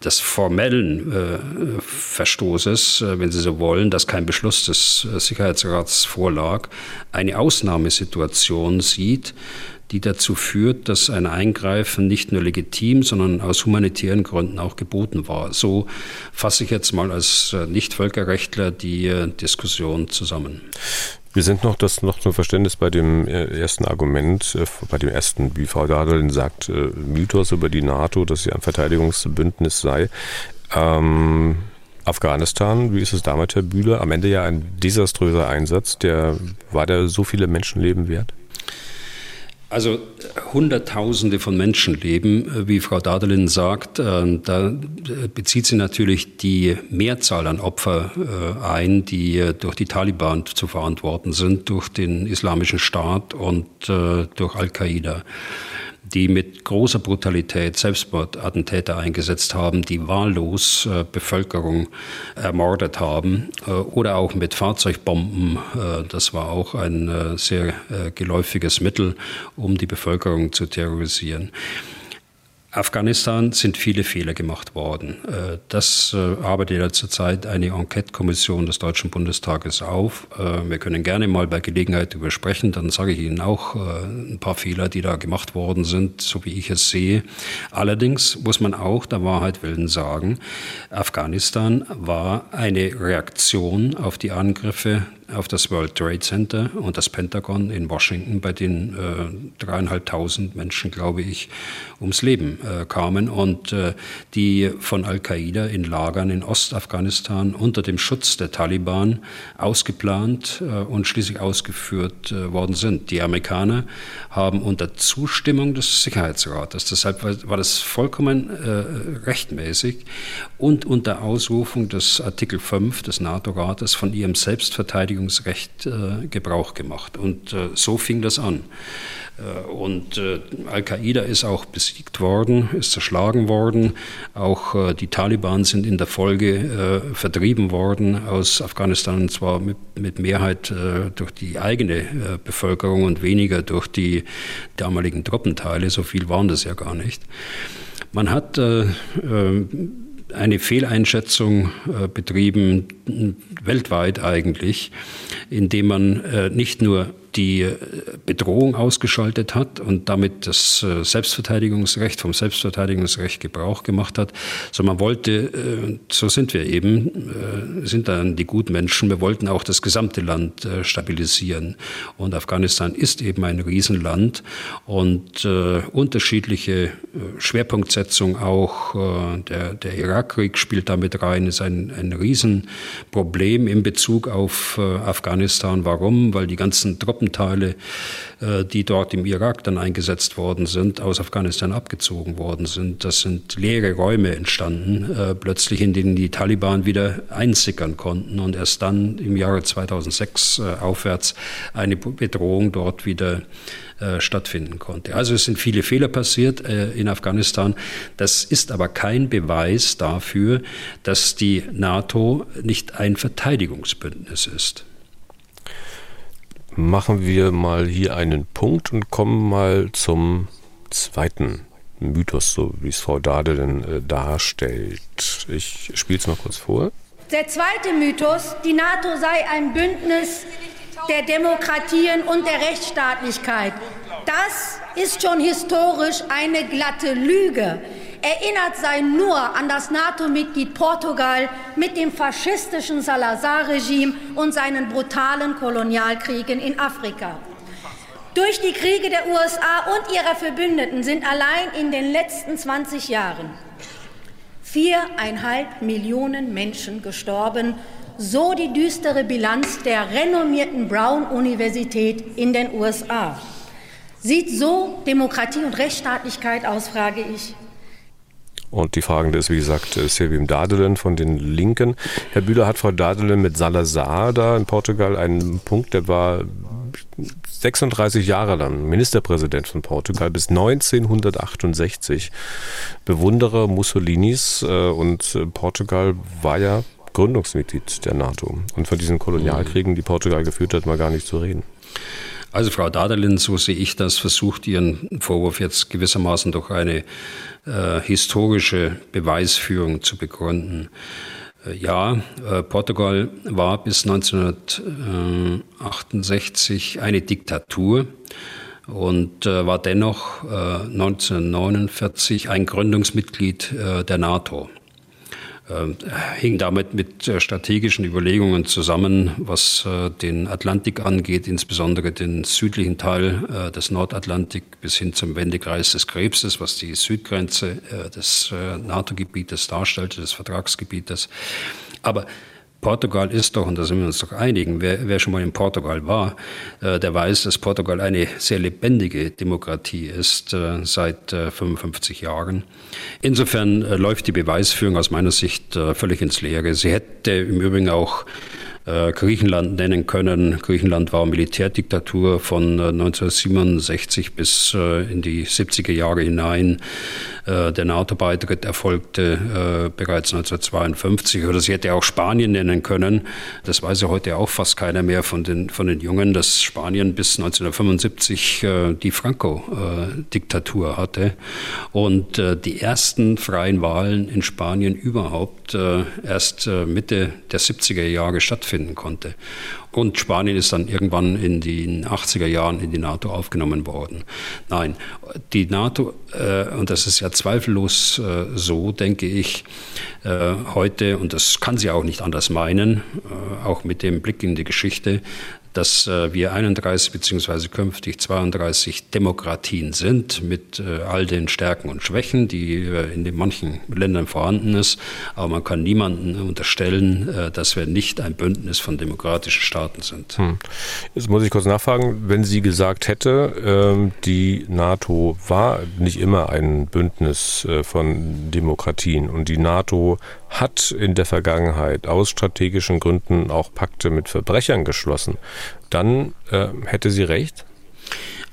Speaker 2: des formellen äh, Verstoßes, äh, wenn Sie so wollen, dass kein Beschluss des äh, Sicherheitsrats vorlag, eine Ausnahmesituation sieht, die dazu führt, dass ein Eingreifen nicht nur legitim, sondern aus humanitären Gründen auch geboten war. So fasse ich jetzt mal als äh, Nicht-Völkerrechtler die äh, Diskussion zusammen.
Speaker 1: Wir sind noch das noch zum Verständnis bei dem äh, ersten Argument, äh, bei dem ersten, wie Frau Dadelin sagt, äh, Mythos über die NATO, dass sie ein Verteidigungsbündnis sei. Ähm, Afghanistan, wie ist es damit, Herr Bühler? Am Ende ja ein desaströser Einsatz. Der war der so viele Menschenleben wert?
Speaker 2: Also Hunderttausende von Menschenleben, äh, wie Frau Dadelin sagt, äh, da äh, bezieht sie natürlich die Mehrzahl an Opfer ein, die durch die Taliban zu verantworten sind, durch den Islamischen Staat und durch Al-Qaida die mit großer Brutalität Selbstmordattentäter eingesetzt haben, die wahllos äh, Bevölkerung ermordet haben äh, oder auch mit Fahrzeugbomben. Äh, das war auch ein äh, sehr äh, geläufiges Mittel, um die Bevölkerung zu terrorisieren. Afghanistan sind viele Fehler gemacht worden. Äh, das äh, arbeitet ja zurzeit eine Enquete-Kommission des Deutschen Bundestages auf. Äh, wir können gerne mal bei Gelegenheit darüber sprechen. Dann sage ich Ihnen auch ein paar Fehler, die da gemacht worden sind, so wie ich es sehe. Allerdings muss man auch der Wahrheit willen sagen, Afghanistan war eine Reaktion auf die Angriffe auf das World Trade Center und das Pentagon in Washington, bei denen äh, dreieinhalbtausend Menschen, glaube ich, ums Leben äh, kamen und äh, die von Al-Qaida in Lagern in Ostafghanistan unter dem Schutz der Taliban ausgeplant äh, und schließlich ausgeführt äh, worden sind. Die Amerikaner haben unter Zustimmung des Sicherheitsrates, deshalb war, war das vollkommen äh, rechtmäßig und unter Ausrufung des Artikel 5 des NATO-Rates von ihrem Selbstverteidigungsrecht Verteidigungsrecht äh, Gebrauch gemacht. Und äh, so fing das an. Äh, und äh, Al-Qaida ist auch besiegt worden, ist zerschlagen worden. Auch äh, die Taliban sind in der Folge äh, vertrieben worden aus Afghanistan, und zwar mit, mit Mehrheit durch die eigene Bevölkerung und weniger durch die damaligen Truppenteile. So viel waren das ja gar nicht. Man hat eine Fehleinschätzung äh, betrieben, weltweit eigentlich, indem man äh, nicht nur die äh, Bedrohung ausgeschaltet hat und damit das äh, Selbstverteidigungsrecht vom Selbstverteidigungsrecht Gebrauch gemacht hat, sondern man wollte, äh, so sind wir eben, sind dann die guten Menschen, wir wollten auch das gesamte Land stabilisieren. Und Afghanistan ist eben ein Riesenland und unterschiedliche Schwerpunktsetzung auch, der, der Irakkrieg spielt damit rein, ist ein, ein Riesenproblem in Bezug auf Afghanistan. Warum? Weil die ganzen Truppen Truppenteile, äh, die dort im Irak dann eingesetzt worden sind, aus Afghanistan abgezogen worden sind. Das sind leere Räume entstanden, äh, plötzlich in denen die Taliban wieder einsickern konnten und erst dann im Jahre 2006 äh, aufwärts eine Bedrohung dort wieder stattfinden konnte. Also es sind viele Fehler passiert in Afghanistan. Das ist aber kein Beweis dafür, dass die NATO nicht ein Verteidigungsbündnis ist
Speaker 1: machen wir mal hier einen Punkt und kommen mal zum zweiten Mythos, so wie es Frau Dade denn äh, darstellt. Ich spiele es mal kurz vor.
Speaker 3: Der zweite Mythos, die NATO sei ein Bündnis der Demokratien und der Rechtsstaatlichkeit. Das ist schon historisch eine glatte Lüge. Erinnert sei nur an das NATO-Mitglied Portugal mit dem faschistischen Salazar-Regime und seinen brutalen Kolonialkriegen in Afrika. Durch die Kriege der USA und ihrer Verbündeten sind allein in den letzten 20 Jahren viereinhalb Millionen Menschen gestorben, so die düstere Bilanz der renommierten Brown-Universität in den USA. Sieht so Demokratie und Rechtsstaatlichkeit aus, frage ich.
Speaker 1: Und die Fragende ist, wie gesagt, äh, Silvium Dadelen von den Linken. Herr Bühler hat Frau Dadelen mit Salazar da in Portugal einen Punkt, der war 36 Jahre lang Ministerpräsident von Portugal bis 1968. Bewunderer Mussolinis äh, und äh, Portugal war ja Gründungsmitglied der NATO. Und von diesen Kolonialkriegen, die Portugal geführt hat, mal gar nicht zu reden.
Speaker 2: Also Frau Daderlin, so sehe ich das, versucht ihren Vorwurf jetzt gewissermaßen durch eine äh, historische Beweisführung zu begründen. Äh, ja, äh, Portugal war bis 1968 eine Diktatur und äh, war dennoch 1949 ein Gründungsmitglied der NATO. Ähm, hing damit mit äh, strategischen Überlegungen zusammen, was äh, den Atlantik angeht, insbesondere den südlichen Teil äh, des Nordatlantik bis hin zum Wendekreis des Krebses, was die Südgrenze des NATO-Gebietes darstellte, des Vertragsgebietes. Aber Portugal ist doch, und da sind wir uns doch einigen, wer, wer schon mal in Portugal war, äh, der weiß, dass Portugal eine sehr lebendige Demokratie ist äh, seit äh, 55 Jahren. Insofern äh, läuft die Beweisführung aus meiner Sicht äh, völlig ins Leere. Sie hätte im Übrigen auch äh, Griechenland nennen können. Griechenland war Militärdiktatur von 1967 äh, bis äh, in die 70er Jahre hinein. Der NATO-Beitritt erfolgte bereits 1952. Oder sie hätte auch Spanien nennen können. Das weiß ja heute auch fast keiner mehr von den, von den Jungen, dass Spanien bis 1975 die Franco-Diktatur hatte. Und die ersten freien Wahlen in Spanien überhaupt erst Mitte der 70er Jahre stattfinden stattfinden konnte. Und Spanien ist dann irgendwann in den 80er Jahren in die NATO aufgenommen worden. Nein, die NATO, äh, und das ist ja zweifellos äh, so, denke ich, äh, heute, und das kann sie auch nicht anders meinen, äh, auch mit dem Blick in die Geschichte, dass äh, wir 31 beziehungsweise künftig 32 Demokratien sind mit äh, all den Stärken und Schwächen, die äh, in den manchen Ländern vorhanden ist. Aber man kann niemanden unterstellen, dass wir nicht ein Bündnis von demokratischen Staaten sind. Hm.
Speaker 1: Jetzt muss ich kurz nachfragen, wenn sie gesagt hätte, ähm, die NATO war nicht immer ein Bündnis von Demokratien und die NATO hat in der Vergangenheit aus strategischen Gründen auch Pakte mit Verbrechern geschlossen, dann äh, hätte sie recht?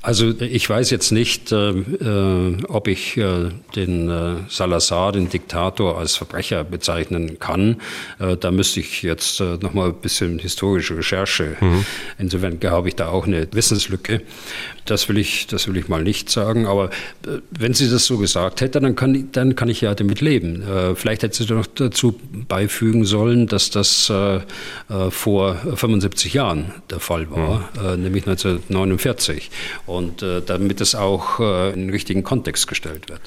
Speaker 2: Also ich weiß jetzt nicht, äh, äh, ob ich äh, den äh, Salazar, den Diktator, als Verbrecher bezeichnen kann. Äh, da müsste ich jetzt äh, noch mal ein bisschen historische Recherche. Mhm. Insofern habe ich da auch eine Wissenslücke. Das will ich, das will ich mal nicht sagen. Aber äh, wenn sie das so gesagt hätte, dann kann, dann kann ich ja damit leben. Äh, vielleicht hätte sie noch dazu beifügen sollen, dass das äh, vor 75 Jahren der Fall war, mhm. nämlich 1949 und damit es auch in den richtigen Kontext gestellt wird.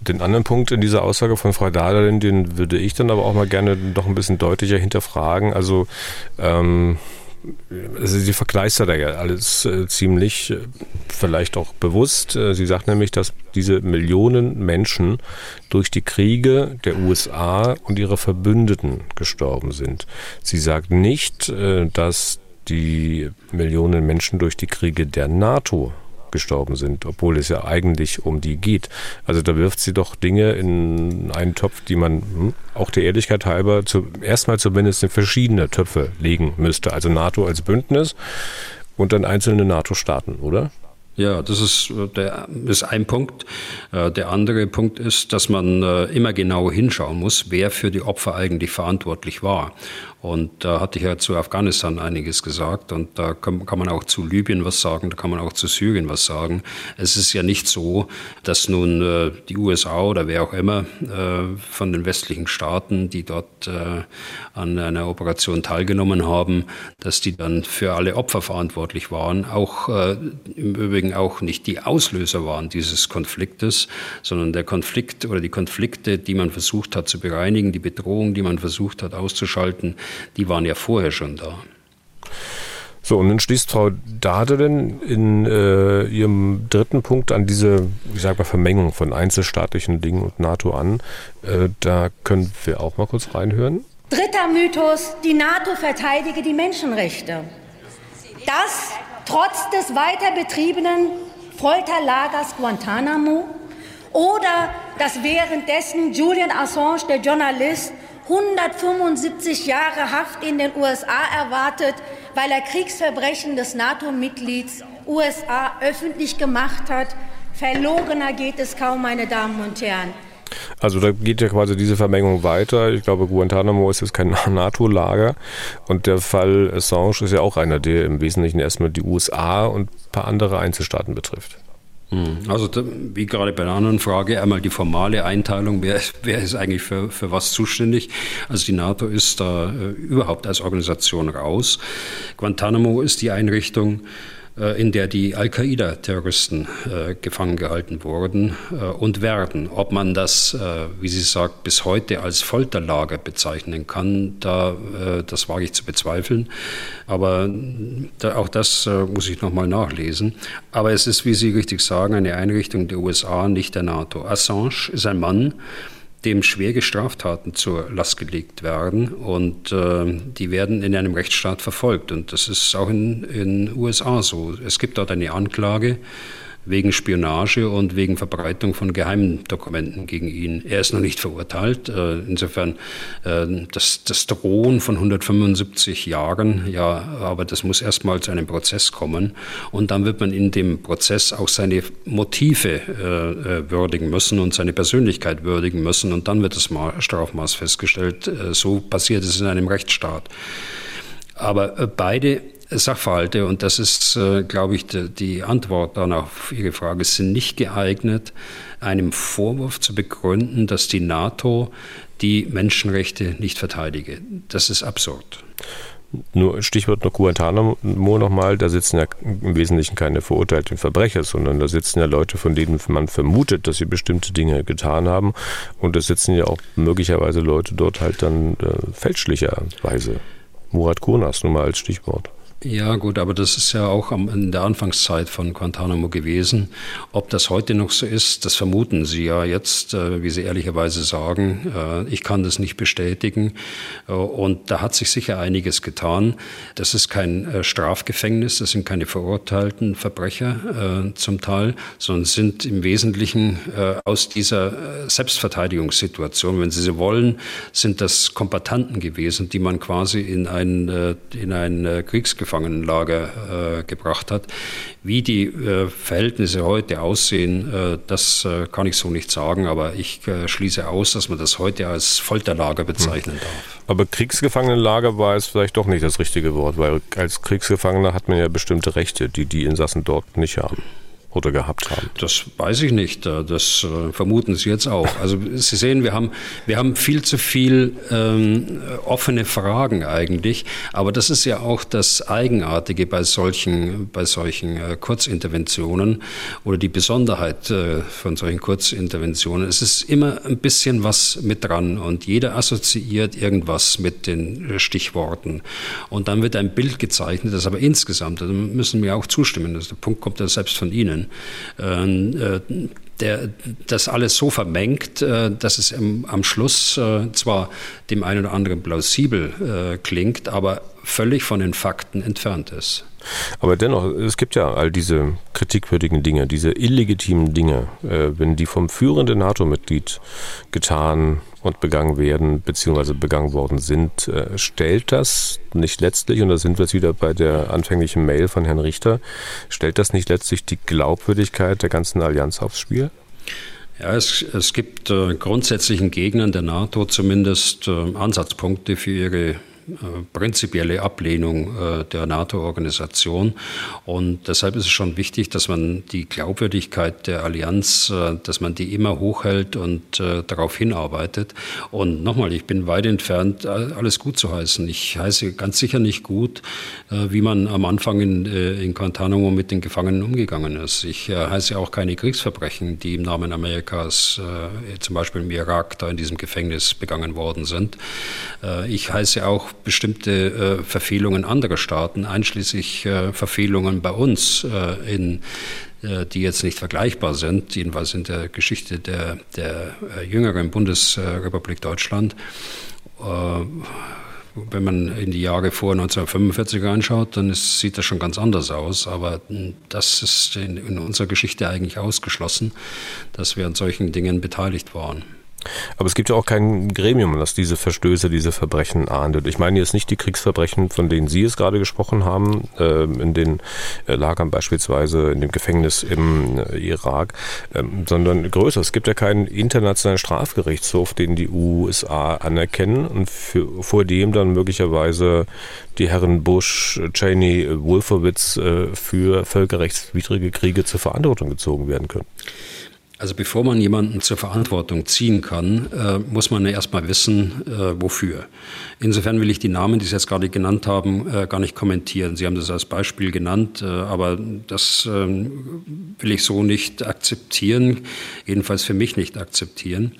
Speaker 1: Den anderen Punkt in dieser Aussage von Frau Dahlerin, den würde ich dann aber auch mal gerne noch ein bisschen deutlicher hinterfragen. Also ähm, also sie verkleistert ja alles äh, ziemlich, äh, vielleicht auch bewusst. Äh, sie sagt nämlich, dass diese Millionen Menschen durch die Kriege der USA und ihrer Verbündeten gestorben sind. Sie sagt nicht, dass die Millionen Menschen durch die Kriege der NATO gestorben sind, obwohl es ja eigentlich um die geht. Also da wirft sie doch Dinge in einen Topf, die man hm, auch der Ehrlichkeit halber zu, erstmal zumindest in verschiedene Töpfe legen müsste. Also NATO als Bündnis und dann einzelne NATO-Staaten, oder?
Speaker 2: Ja, das ist, äh, der, ist ein Punkt. Äh, der andere Punkt ist, dass man äh, immer genau hinschauen muss, wer für die Opfer eigentlich verantwortlich war. Und da hatte ich ja zu Afghanistan einiges gesagt und da kann, man auch zu Libyen was sagen, da kann man auch zu Syrien was sagen. Es ist ja nicht so, dass nun äh, die USA oder wer auch immer äh, von den westlichen Staaten, die dort äh, an einer Operation teilgenommen haben, dass die dann für alle Opfer verantwortlich waren. Auch im übrigen auch nicht die Auslöser waren dieses Konfliktes, sondern der Konflikt oder die Konflikte, die man versucht hat zu bereinigen, die Bedrohung, die man versucht hat auszuschalten, die waren ja vorher schon da.
Speaker 1: So, und dann schließt Frau Dade denn in äh, ihrem dritten Punkt an diese, ich sag mal, Vermengung von einzelstaatlichen Dingen und NATO an. Äh, da können wir auch mal kurz reinhören.
Speaker 3: Dritter Mythos, die NATO verteidige die Menschenrechte. Das trotz des weiter betriebenen Folterlagers Guantanamo oder dass währenddessen Julian Assange, der Journalist, 175 Jahre Haft in den USA erwartet, weil er Kriegsverbrechen des NATO-Mitglieds USA öffentlich gemacht hat. Verlogener geht es kaum, meine Damen und Herren.
Speaker 1: Also da geht ja quasi diese Vermengung weiter. Ich glaube, Guantanamo ist jetzt kein NATO-Lager. Und der Fall Assange ist ja auch einer, der im Wesentlichen erstmal die USA und ein paar andere Einzelstaaten betrifft.
Speaker 2: Hm. Also wie gerade bei der anderen Frage, einmal die formale Einteilung, wer, wer ist eigentlich für, für was zuständig. Also die NATO ist da äh, überhaupt als Organisation raus. Guantanamo ist die Einrichtung, in der die Al-Qaida-Terroristen äh, gefangen gehalten wurden äh, und werden. Ob man das, äh, wie sie sagt, bis heute als Folterlager bezeichnen kann, da, äh, das wage ich zu bezweifeln. Aber auch das äh, muss ich nochmal nachlesen. Aber es ist, wie Sie richtig sagen, eine Einrichtung der USA, nicht der NATO. Assange ist ein Mann, dem schwere Straftaten zur Last gelegt werden und äh, die werden in einem Rechtsstaat verfolgt. Und das ist auch in den USA so. Es gibt dort eine Anklage wegen Spionage und wegen Verbreitung von geheimen Dokumenten gegen ihn. Er ist noch nicht verurteilt. Äh, insofern äh, das, das Drohen von 175 Jahren, ja, aber das muss erstmal zu einem Prozess kommen. Und dann wird man in dem Prozess auch seine Motive äh, würdigen müssen und seine Persönlichkeit würdigen müssen. Und dann wird das Strafmaß festgestellt. So passiert es in einem Rechtsstaat. Aber beide Sachverhalte, und das ist, äh, glaube ich, die, Antwort dann auf Ihre Frage, sind nicht geeignet, einem Vorwurf zu begründen, dass die NATO die Menschenrechte nicht verteidige. Das ist absurd.
Speaker 1: Nur Stichwort noch Guantanamo nochmal, da sitzen ja im Wesentlichen keine verurteilten Verbrecher, sondern da sitzen ja Leute, von denen man vermutet, dass sie bestimmte Dinge getan haben. Und es sitzen ja auch möglicherweise Leute dort halt dann äh, fälschlicherweise. Murat Kurnas nur mal als Stichwort.
Speaker 2: Ja, gut, aber das ist ja auch in der Anfangszeit von Guantanamo gewesen. Ob das heute noch so ist, das vermuten Sie ja jetzt, äh, wie Sie ehrlicherweise sagen. Äh, ich kann das nicht bestätigen. Äh, und da hat sich sicher einiges getan. Das ist kein Strafgefängnis, das sind keine verurteilten Verbrecher zum Teil, sondern sind im Wesentlichen aus dieser Selbstverteidigungssituation, wenn Sie so wollen, sind das Kombatanten gewesen, die man quasi in ein, in ein Kriegsgefängnis Gefangenenlager äh, gebracht hat. Wie die äh, Verhältnisse heute aussehen, äh, das äh, kann ich so nicht sagen, aber ich äh, schließe aus, dass man das heute als Folterlager bezeichnen darf.
Speaker 1: Aber Kriegsgefangenenlager war es vielleicht doch nicht das richtige Wort, weil als Kriegsgefangener hat man ja bestimmte Rechte, die die Insassen dort nicht haben oder gehabt haben?
Speaker 2: Das weiß ich nicht. Äh, das äh, vermuten Sie jetzt auch. Also Sie sehen, wir haben, wir haben viel zu viel ähm, offene Fragen eigentlich. Aber das ist ja auch das Eigenartige bei solchen, bei solchen äh, Kurzinterventionen oder die Besonderheit äh, von solchen Kurzinterventionen. Es ist immer ein bisschen was mit dran und jeder assoziiert irgendwas mit den Stichworten. Und dann wird ein Bild gezeichnet, das aber insgesamt, da müssen wir auch zustimmen, der Punkt kommt ja selbst von Ihnen, ähm, äh, der das alles so vermengt, äh, dass es am Schluss äh, zwar dem einen oder anderen plausibel klingt, aber völlig von den Fakten entfernt ist.
Speaker 1: Aber dennoch, es gibt ja all diese kritikwürdigen Dinge, diese illegitimen Dinge, wenn die vom führenden NATO-Mitglied getan und begangen werden, beziehungsweise begangen worden sind, äh, stellt das nicht letztlich, und da sind wir jetzt wieder bei der anfänglichen Mail von Herrn Richter, stellt das nicht letztlich die Glaubwürdigkeit der ganzen Allianz aufs Spiel?
Speaker 2: Ja, es, es gibt äh, grundsätzlichen Gegnern der NATO zumindest äh, Ansatzpunkte für ihre prinzipielle Ablehnung äh, der NATO-Organisation. Und deshalb ist es schon wichtig, dass man die Glaubwürdigkeit der Allianz, äh, dass man die immer hochhält und darauf hinarbeitet. Und nochmal, ich bin weit entfernt, alles gut zu heißen. Ich heiße ganz sicher nicht gut, wie man am Anfang in, in Guantanamo mit den Gefangenen umgegangen ist. Ich heiße auch keine Kriegsverbrechen, die im Namen Amerikas, zum Beispiel im Irak, da in diesem Gefängnis begangen worden sind. Ich heiße auch bestimmte äh, Verfehlungen anderer Staaten, einschließlich äh, Verfehlungen bei uns, äh, in, äh, die jetzt nicht vergleichbar sind, jedenfalls in der Geschichte der, der äh, jüngeren Bundesrepublik Deutschland. Äh, wenn man in die Jahre vor 1945 reinschaut, dann ist, sieht das schon ganz anders aus. Aber das ist in, in unserer Geschichte eigentlich ausgeschlossen, dass wir an solchen Dingen beteiligt waren.
Speaker 1: Aber es gibt ja auch kein Gremium, das diese Verstöße, diese Verbrechen ahndet. Ich meine jetzt nicht die Kriegsverbrechen, von denen Sie es gerade gesprochen haben, äh, in den äh, Lagern beispielsweise, in dem Gefängnis im äh, Irak, ähm, sondern größer. Es gibt ja keinen internationalen Strafgerichtshof, den die USA anerkennen und für, vor dem dann möglicherweise die Herren Bush, Cheney, Wolfowitz für völkerrechtswidrige Kriege zur Verantwortung gezogen werden können.
Speaker 2: Also bevor man jemanden zur Verantwortung ziehen kann, äh, muss man ja erstmal wissen, äh, wofür. Insofern will ich die Namen, die Sie jetzt gerade genannt haben, äh, gar nicht kommentieren. Sie haben das als Beispiel genannt, äh, aber das ähm, will ich so nicht akzeptieren, jedenfalls für mich nicht akzeptieren.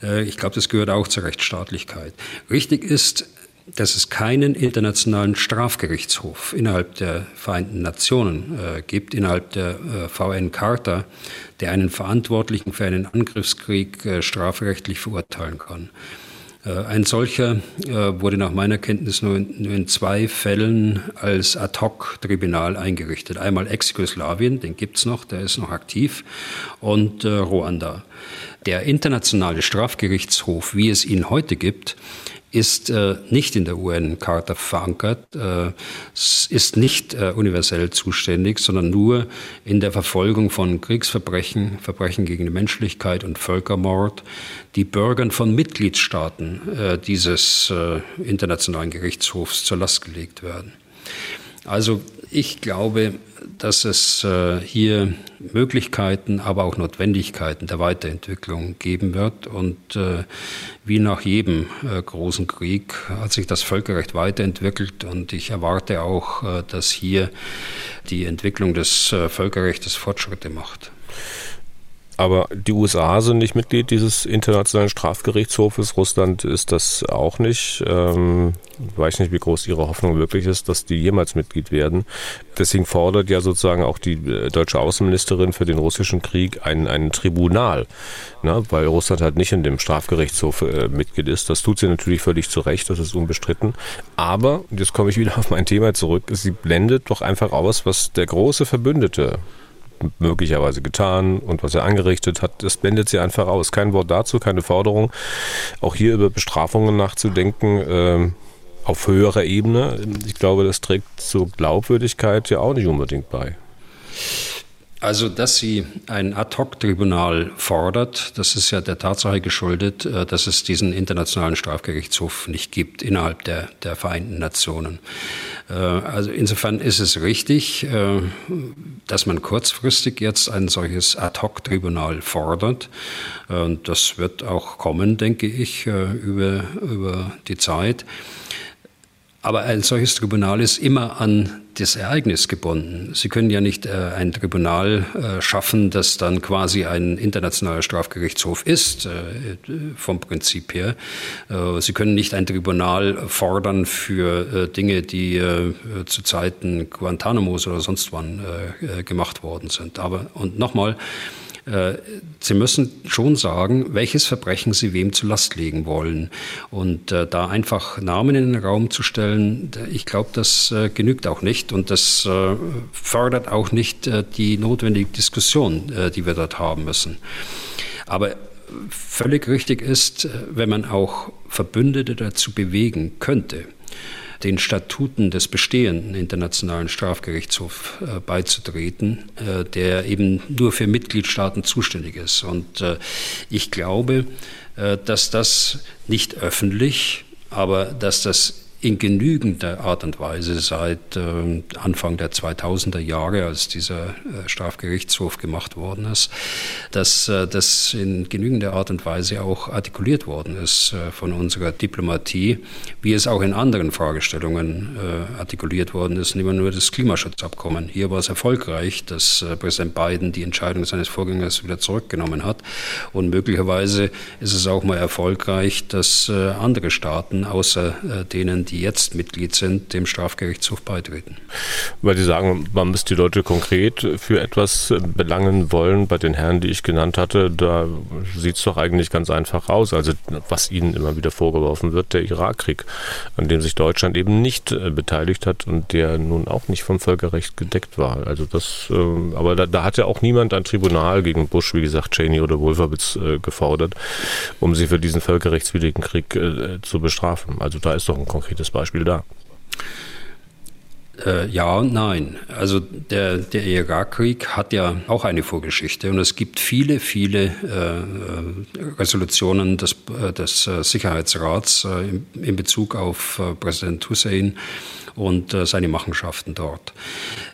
Speaker 2: Äh, ich glaube, das gehört auch zur Rechtsstaatlichkeit. Richtig ist, dass es keinen internationalen Strafgerichtshof innerhalb der Vereinten Nationen äh, gibt, innerhalb der äh, VN-Charta, der einen Verantwortlichen für einen Angriffskrieg äh, strafrechtlich verurteilen kann. Äh, ein solcher äh, wurde nach meiner Kenntnis nur in, nur in zwei Fällen als Ad-hoc-Tribunal eingerichtet. Einmal Ex-Jugoslawien, den gibt's noch, der ist noch aktiv, und äh, Ruanda. Der internationale Strafgerichtshof, wie es ihn heute gibt, ist äh, nicht in der UN-Charta verankert, äh, ist nicht äh, universell zuständig, sondern nur in der Verfolgung von Kriegsverbrechen, Verbrechen gegen die Menschlichkeit und Völkermord, die Bürgern von Mitgliedstaaten äh, dieses äh, internationalen Gerichtshofs zur Last gelegt werden. Also ich glaube, dass es äh, hier Möglichkeiten, aber auch Notwendigkeiten der Weiterentwicklung geben wird. Und äh, wie nach jedem äh, großen Krieg hat sich das Völkerrecht weiterentwickelt. Und ich erwarte auch, dass hier die Entwicklung des Völkerrechts Fortschritte macht.
Speaker 1: Aber die USA sind nicht Mitglied dieses internationalen Strafgerichtshofes. Russland ist das auch nicht. Ähm, weiß nicht, wie groß ihre Hoffnung wirklich ist, dass die jemals Mitglied werden. Deswegen fordert ja sozusagen auch die äh, deutsche Außenministerin für den russischen Krieg ein, ein Tribunal, ne? weil Russland halt nicht in dem Strafgerichtshof äh, Mitglied ist. Das tut sie natürlich völlig zu Recht, das ist unbestritten. Aber, jetzt komme ich wieder auf mein Thema zurück, sie blendet doch einfach aus, was der große Verbündete möglicherweise getan und was er angerichtet hat, das blendet sie einfach aus. Kein Wort dazu, keine Forderung. Auch hier über Bestrafungen nachzudenken, äh, auf höherer Ebene, ich glaube, das trägt zur Glaubwürdigkeit ja auch nicht unbedingt bei.
Speaker 2: Also, dass sie ein Ad-hoc-Tribunal fordert, das ist ja der Tatsache geschuldet, äh, dass es diesen internationalen Strafgerichtshof nicht gibt innerhalb der, der Vereinten Nationen. Äh, also insofern ist es richtig, äh, dass man kurzfristig jetzt ein solches Ad-hoc-Tribunal fordert. Und das wird auch kommen, denke ich, über, über die Zeit. Aber ein solches Tribunal ist immer an das Ereignis gebunden. Sie können ja nicht äh, ein Tribunal äh, schaffen, das dann quasi ein internationaler Strafgerichtshof ist, äh, vom Prinzip her. Äh, Sie können nicht ein Tribunal fordern für äh, Dinge, die äh, zu Zeiten Guantanamos oder sonst wann gemacht worden sind. Aber, und nochmal, Sie müssen schon sagen, welches Verbrechen Sie wem zur Last legen wollen. Und äh, da einfach Namen in den Raum zu stellen, ich glaube, das äh, genügt auch nicht und das äh, fördert auch nicht äh, die notwendige Diskussion, äh, die wir dort haben müssen. Aber völlig richtig ist, wenn man auch Verbündete dazu bewegen könnte, den Statuten des bestehenden Internationalen Strafgerichtshofs äh, beizutreten, äh, der eben nur für Mitgliedstaaten zuständig ist. Und äh, ich glaube, äh, dass das nicht öffentlich, aber dass das in genügender Art und Weise seit äh, Anfang der 2000er Jahre, als dieser äh, Strafgerichtshof gemacht worden ist, dass äh, das in genügender Art und Weise auch artikuliert worden ist von unserer Diplomatie, wie es auch in anderen Fragestellungen artikuliert worden ist, nehmen nur das Klimaschutzabkommen. Hier war es erfolgreich, dass Präsident Biden die Entscheidung seines Vorgängers wieder zurückgenommen hat und möglicherweise ist es auch mal erfolgreich, dass andere Staaten außer denen, die jetzt Mitglied sind, dem Strafgerichtshof beitreten.
Speaker 1: Weil Sie sagen, man müsste die Leute konkret für etwas belangen wollen. Bei den Herren, die ich genannt hatte, da sieht es doch eigentlich ganz einfach aus. Also was ihnen immer wieder vorgeworfen wird, der Irakkrieg, an dem sich Deutschland eben nicht äh, beteiligt hat und der nun auch nicht vom Völkerrecht gedeckt war. Also das, äh, aber da, da, hat ja auch niemand ein Tribunal gegen Bush, wie gesagt, Cheney oder Wolfowitz äh, gefordert, um sie für diesen völkerrechtswidrigen Krieg äh, zu bestrafen. Also da ist doch ein konkretes konkretes Beispiel da?
Speaker 2: Äh, ja und nein. Also der, der Irakkrieg hat ja auch eine Vorgeschichte und es gibt viele, viele äh, Resolutionen des, äh, des äh, Sicherheitsrats äh, in, in, Bezug auf äh, Präsident Hussein und äh, seine Machenschaften dort.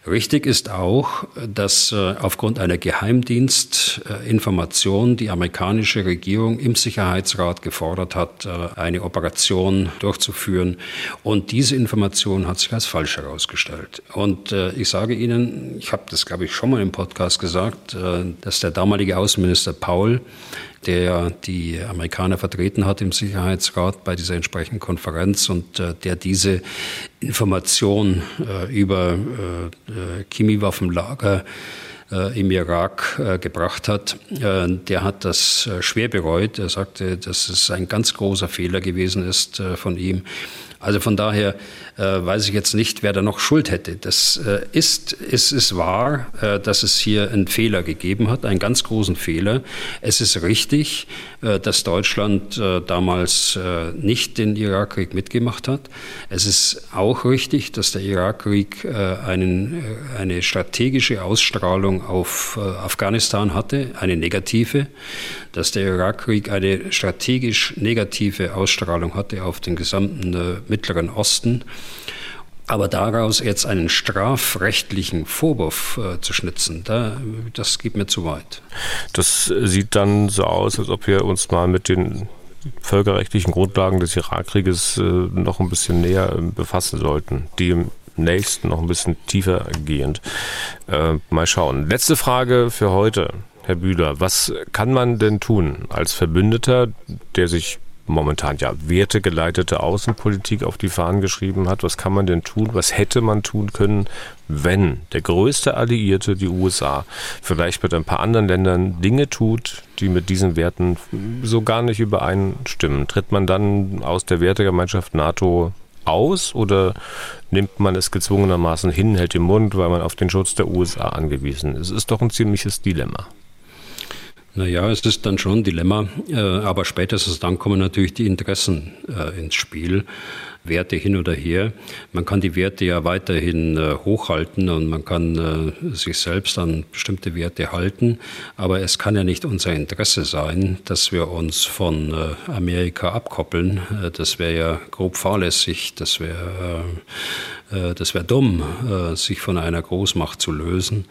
Speaker 2: Richtig ist auch, dass äh, aufgrund einer Geheimdienstinformation die amerikanische Regierung im Sicherheitsrat gefordert hat, äh, eine Operation durchzuführen. Und diese Information hat sich als falsch herausgestellt. Und ich sage Ihnen, ich habe das, glaube ich, schon mal im Podcast gesagt, dass der damalige Außenminister Paul der die Amerikaner vertreten hat im Sicherheitsrat bei dieser entsprechenden Konferenz und äh, der diese Information äh, über äh, Chemiewaffenlager äh, im Irak äh, gebracht hat, äh, der hat das schwer bereut. Er sagte, dass es ein ganz großer Fehler gewesen ist von ihm. Also von daher äh, weiß ich jetzt nicht, wer da noch Schuld hätte. Das äh, ist, es ist wahr, äh, dass es hier einen Fehler gegeben hat, einen ganz großen Fehler. Es ist richtig, äh, dass Deutschland äh, damals äh, nicht den Irakkrieg mitgemacht hat. Es ist auch richtig, dass der Irakkrieg einen, eine strategische Ausstrahlung auf Afghanistan hatte, eine negative, dass der Irakkrieg eine strategisch negative Ausstrahlung hatte auf den gesamten Mittleren Osten. Aber daraus jetzt einen strafrechtlichen Vorwurf äh, zu schnitzen, da, das geht mir zu weit.
Speaker 1: Das sieht dann so aus, als ob wir uns mal mit den völkerrechtlichen Grundlagen des Irakkrieges äh, noch ein bisschen näher äh, befassen sollten, die im nächsten noch ein bisschen tiefer gehend. Äh, mal schauen. Letzte Frage für heute. Herr Bühler, was kann man denn tun als Verbündeter, der sich momentan ja wertegeleitete Außenpolitik auf die Fahnen geschrieben hat. Was kann man denn tun? Was hätte man tun können, wenn der größte Alliierte, die USA, vielleicht mit ein paar anderen Ländern Dinge tut, die mit diesen Werten so gar nicht übereinstimmen? Tritt man dann aus der Wertegemeinschaft NATO aus oder nimmt man es gezwungenermaßen hin, hält den Mund, weil man auf den Schutz der USA angewiesen ist? Es ist doch ein ziemliches Dilemma.
Speaker 2: Naja, es ist dann schon ein Dilemma, äh, aber spätestens dann kommen natürlich die Interessen äh, ins Spiel. Werte hin oder her. Man kann die Werte ja weiterhin äh, hochhalten und man kann sich selbst an bestimmte Werte halten. Aber es kann ja nicht unser Interesse sein, dass wir uns von Amerika abkoppeln. Das wäre ja grob fahrlässig. Das wäre das wäre dumm, äh, sich von einer Großmacht zu lösen.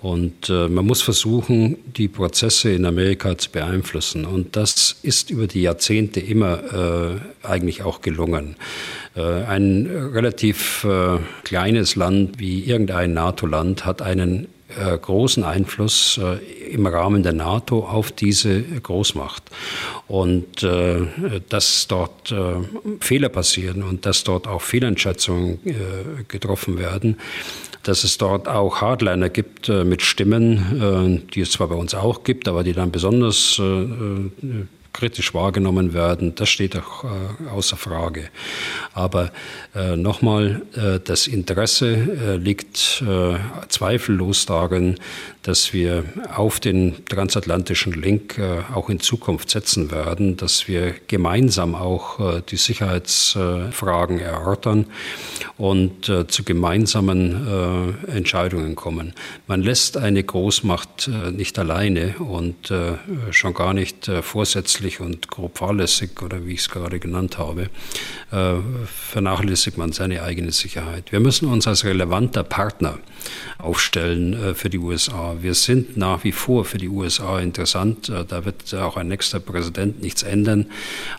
Speaker 2: Und äh, man muss versuchen, die Prozesse in Amerika zu beeinflussen. Und das ist über die Jahrzehnte immer eigentlich auch gelungen. Ein relativ kleines Land wie irgendein NATO-Land hat einen äh, großen Einfluss äh, im Rahmen der NATO auf diese Großmacht. Und äh, dass dort Fehler passieren und dass dort auch Fehleinschätzungen getroffen werden, dass es dort auch Hardliner gibt mit Stimmen, die es zwar bei uns auch gibt, aber die dann besonders kritisch wahrgenommen werden, das steht auch äh, außer Frage. Aber äh, nochmal, äh, das Interesse äh, liegt äh, zweifellos darin, dass wir auf den transatlantischen Link äh, auch in Zukunft setzen werden, dass wir gemeinsam auch die Sicherheitsfragen erörtern und zu gemeinsamen Entscheidungen kommen. Man lässt eine Großmacht nicht alleine und schon gar nicht vorsätzlich verletzlich und grob fahrlässig oder wie ich es gerade genannt habe, äh, vernachlässigt man seine eigene Sicherheit. Wir müssen uns als relevanter Partner aufstellen äh, für die USA. Wir sind nach wie vor für die USA interessant. Äh, da wird auch ein nächster Präsident nichts ändern,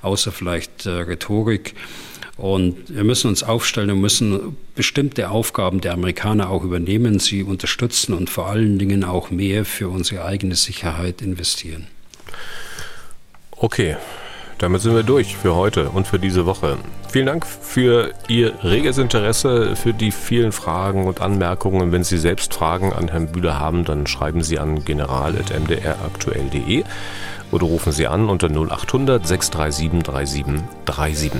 Speaker 2: außer vielleicht Rhetorik. Und wir müssen uns aufstellen und müssen bestimmte Aufgaben der Amerikaner auch übernehmen, sie unterstützen und vor allen Dingen auch mehr für unsere eigene Sicherheit investieren.
Speaker 1: Okay, damit sind wir durch für heute und für diese Woche. Vielen Dank für Ihr reges Interesse, für die vielen Fragen und Anmerkungen. Wenn Sie selbst Fragen an Herrn Bühler haben, dann schreiben Sie an general.mdraktuell.de oder rufen Sie an unter 0800 637 3737.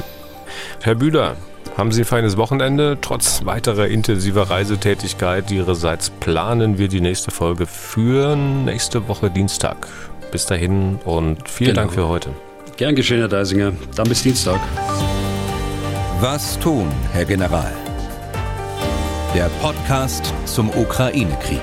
Speaker 1: Herr Bühler, haben Sie ein feines Wochenende. Trotz weiterer intensiver Reisetätigkeit Ihrerseits planen wir die nächste Folge für nächste Woche Dienstag. Bis dahin und vielen genau. Dank für heute.
Speaker 2: Gern geschehen, Herr Deisinger. Dann bis Dienstag.
Speaker 4: Was tun, Herr General? Der Podcast zum Ukraine-Krieg.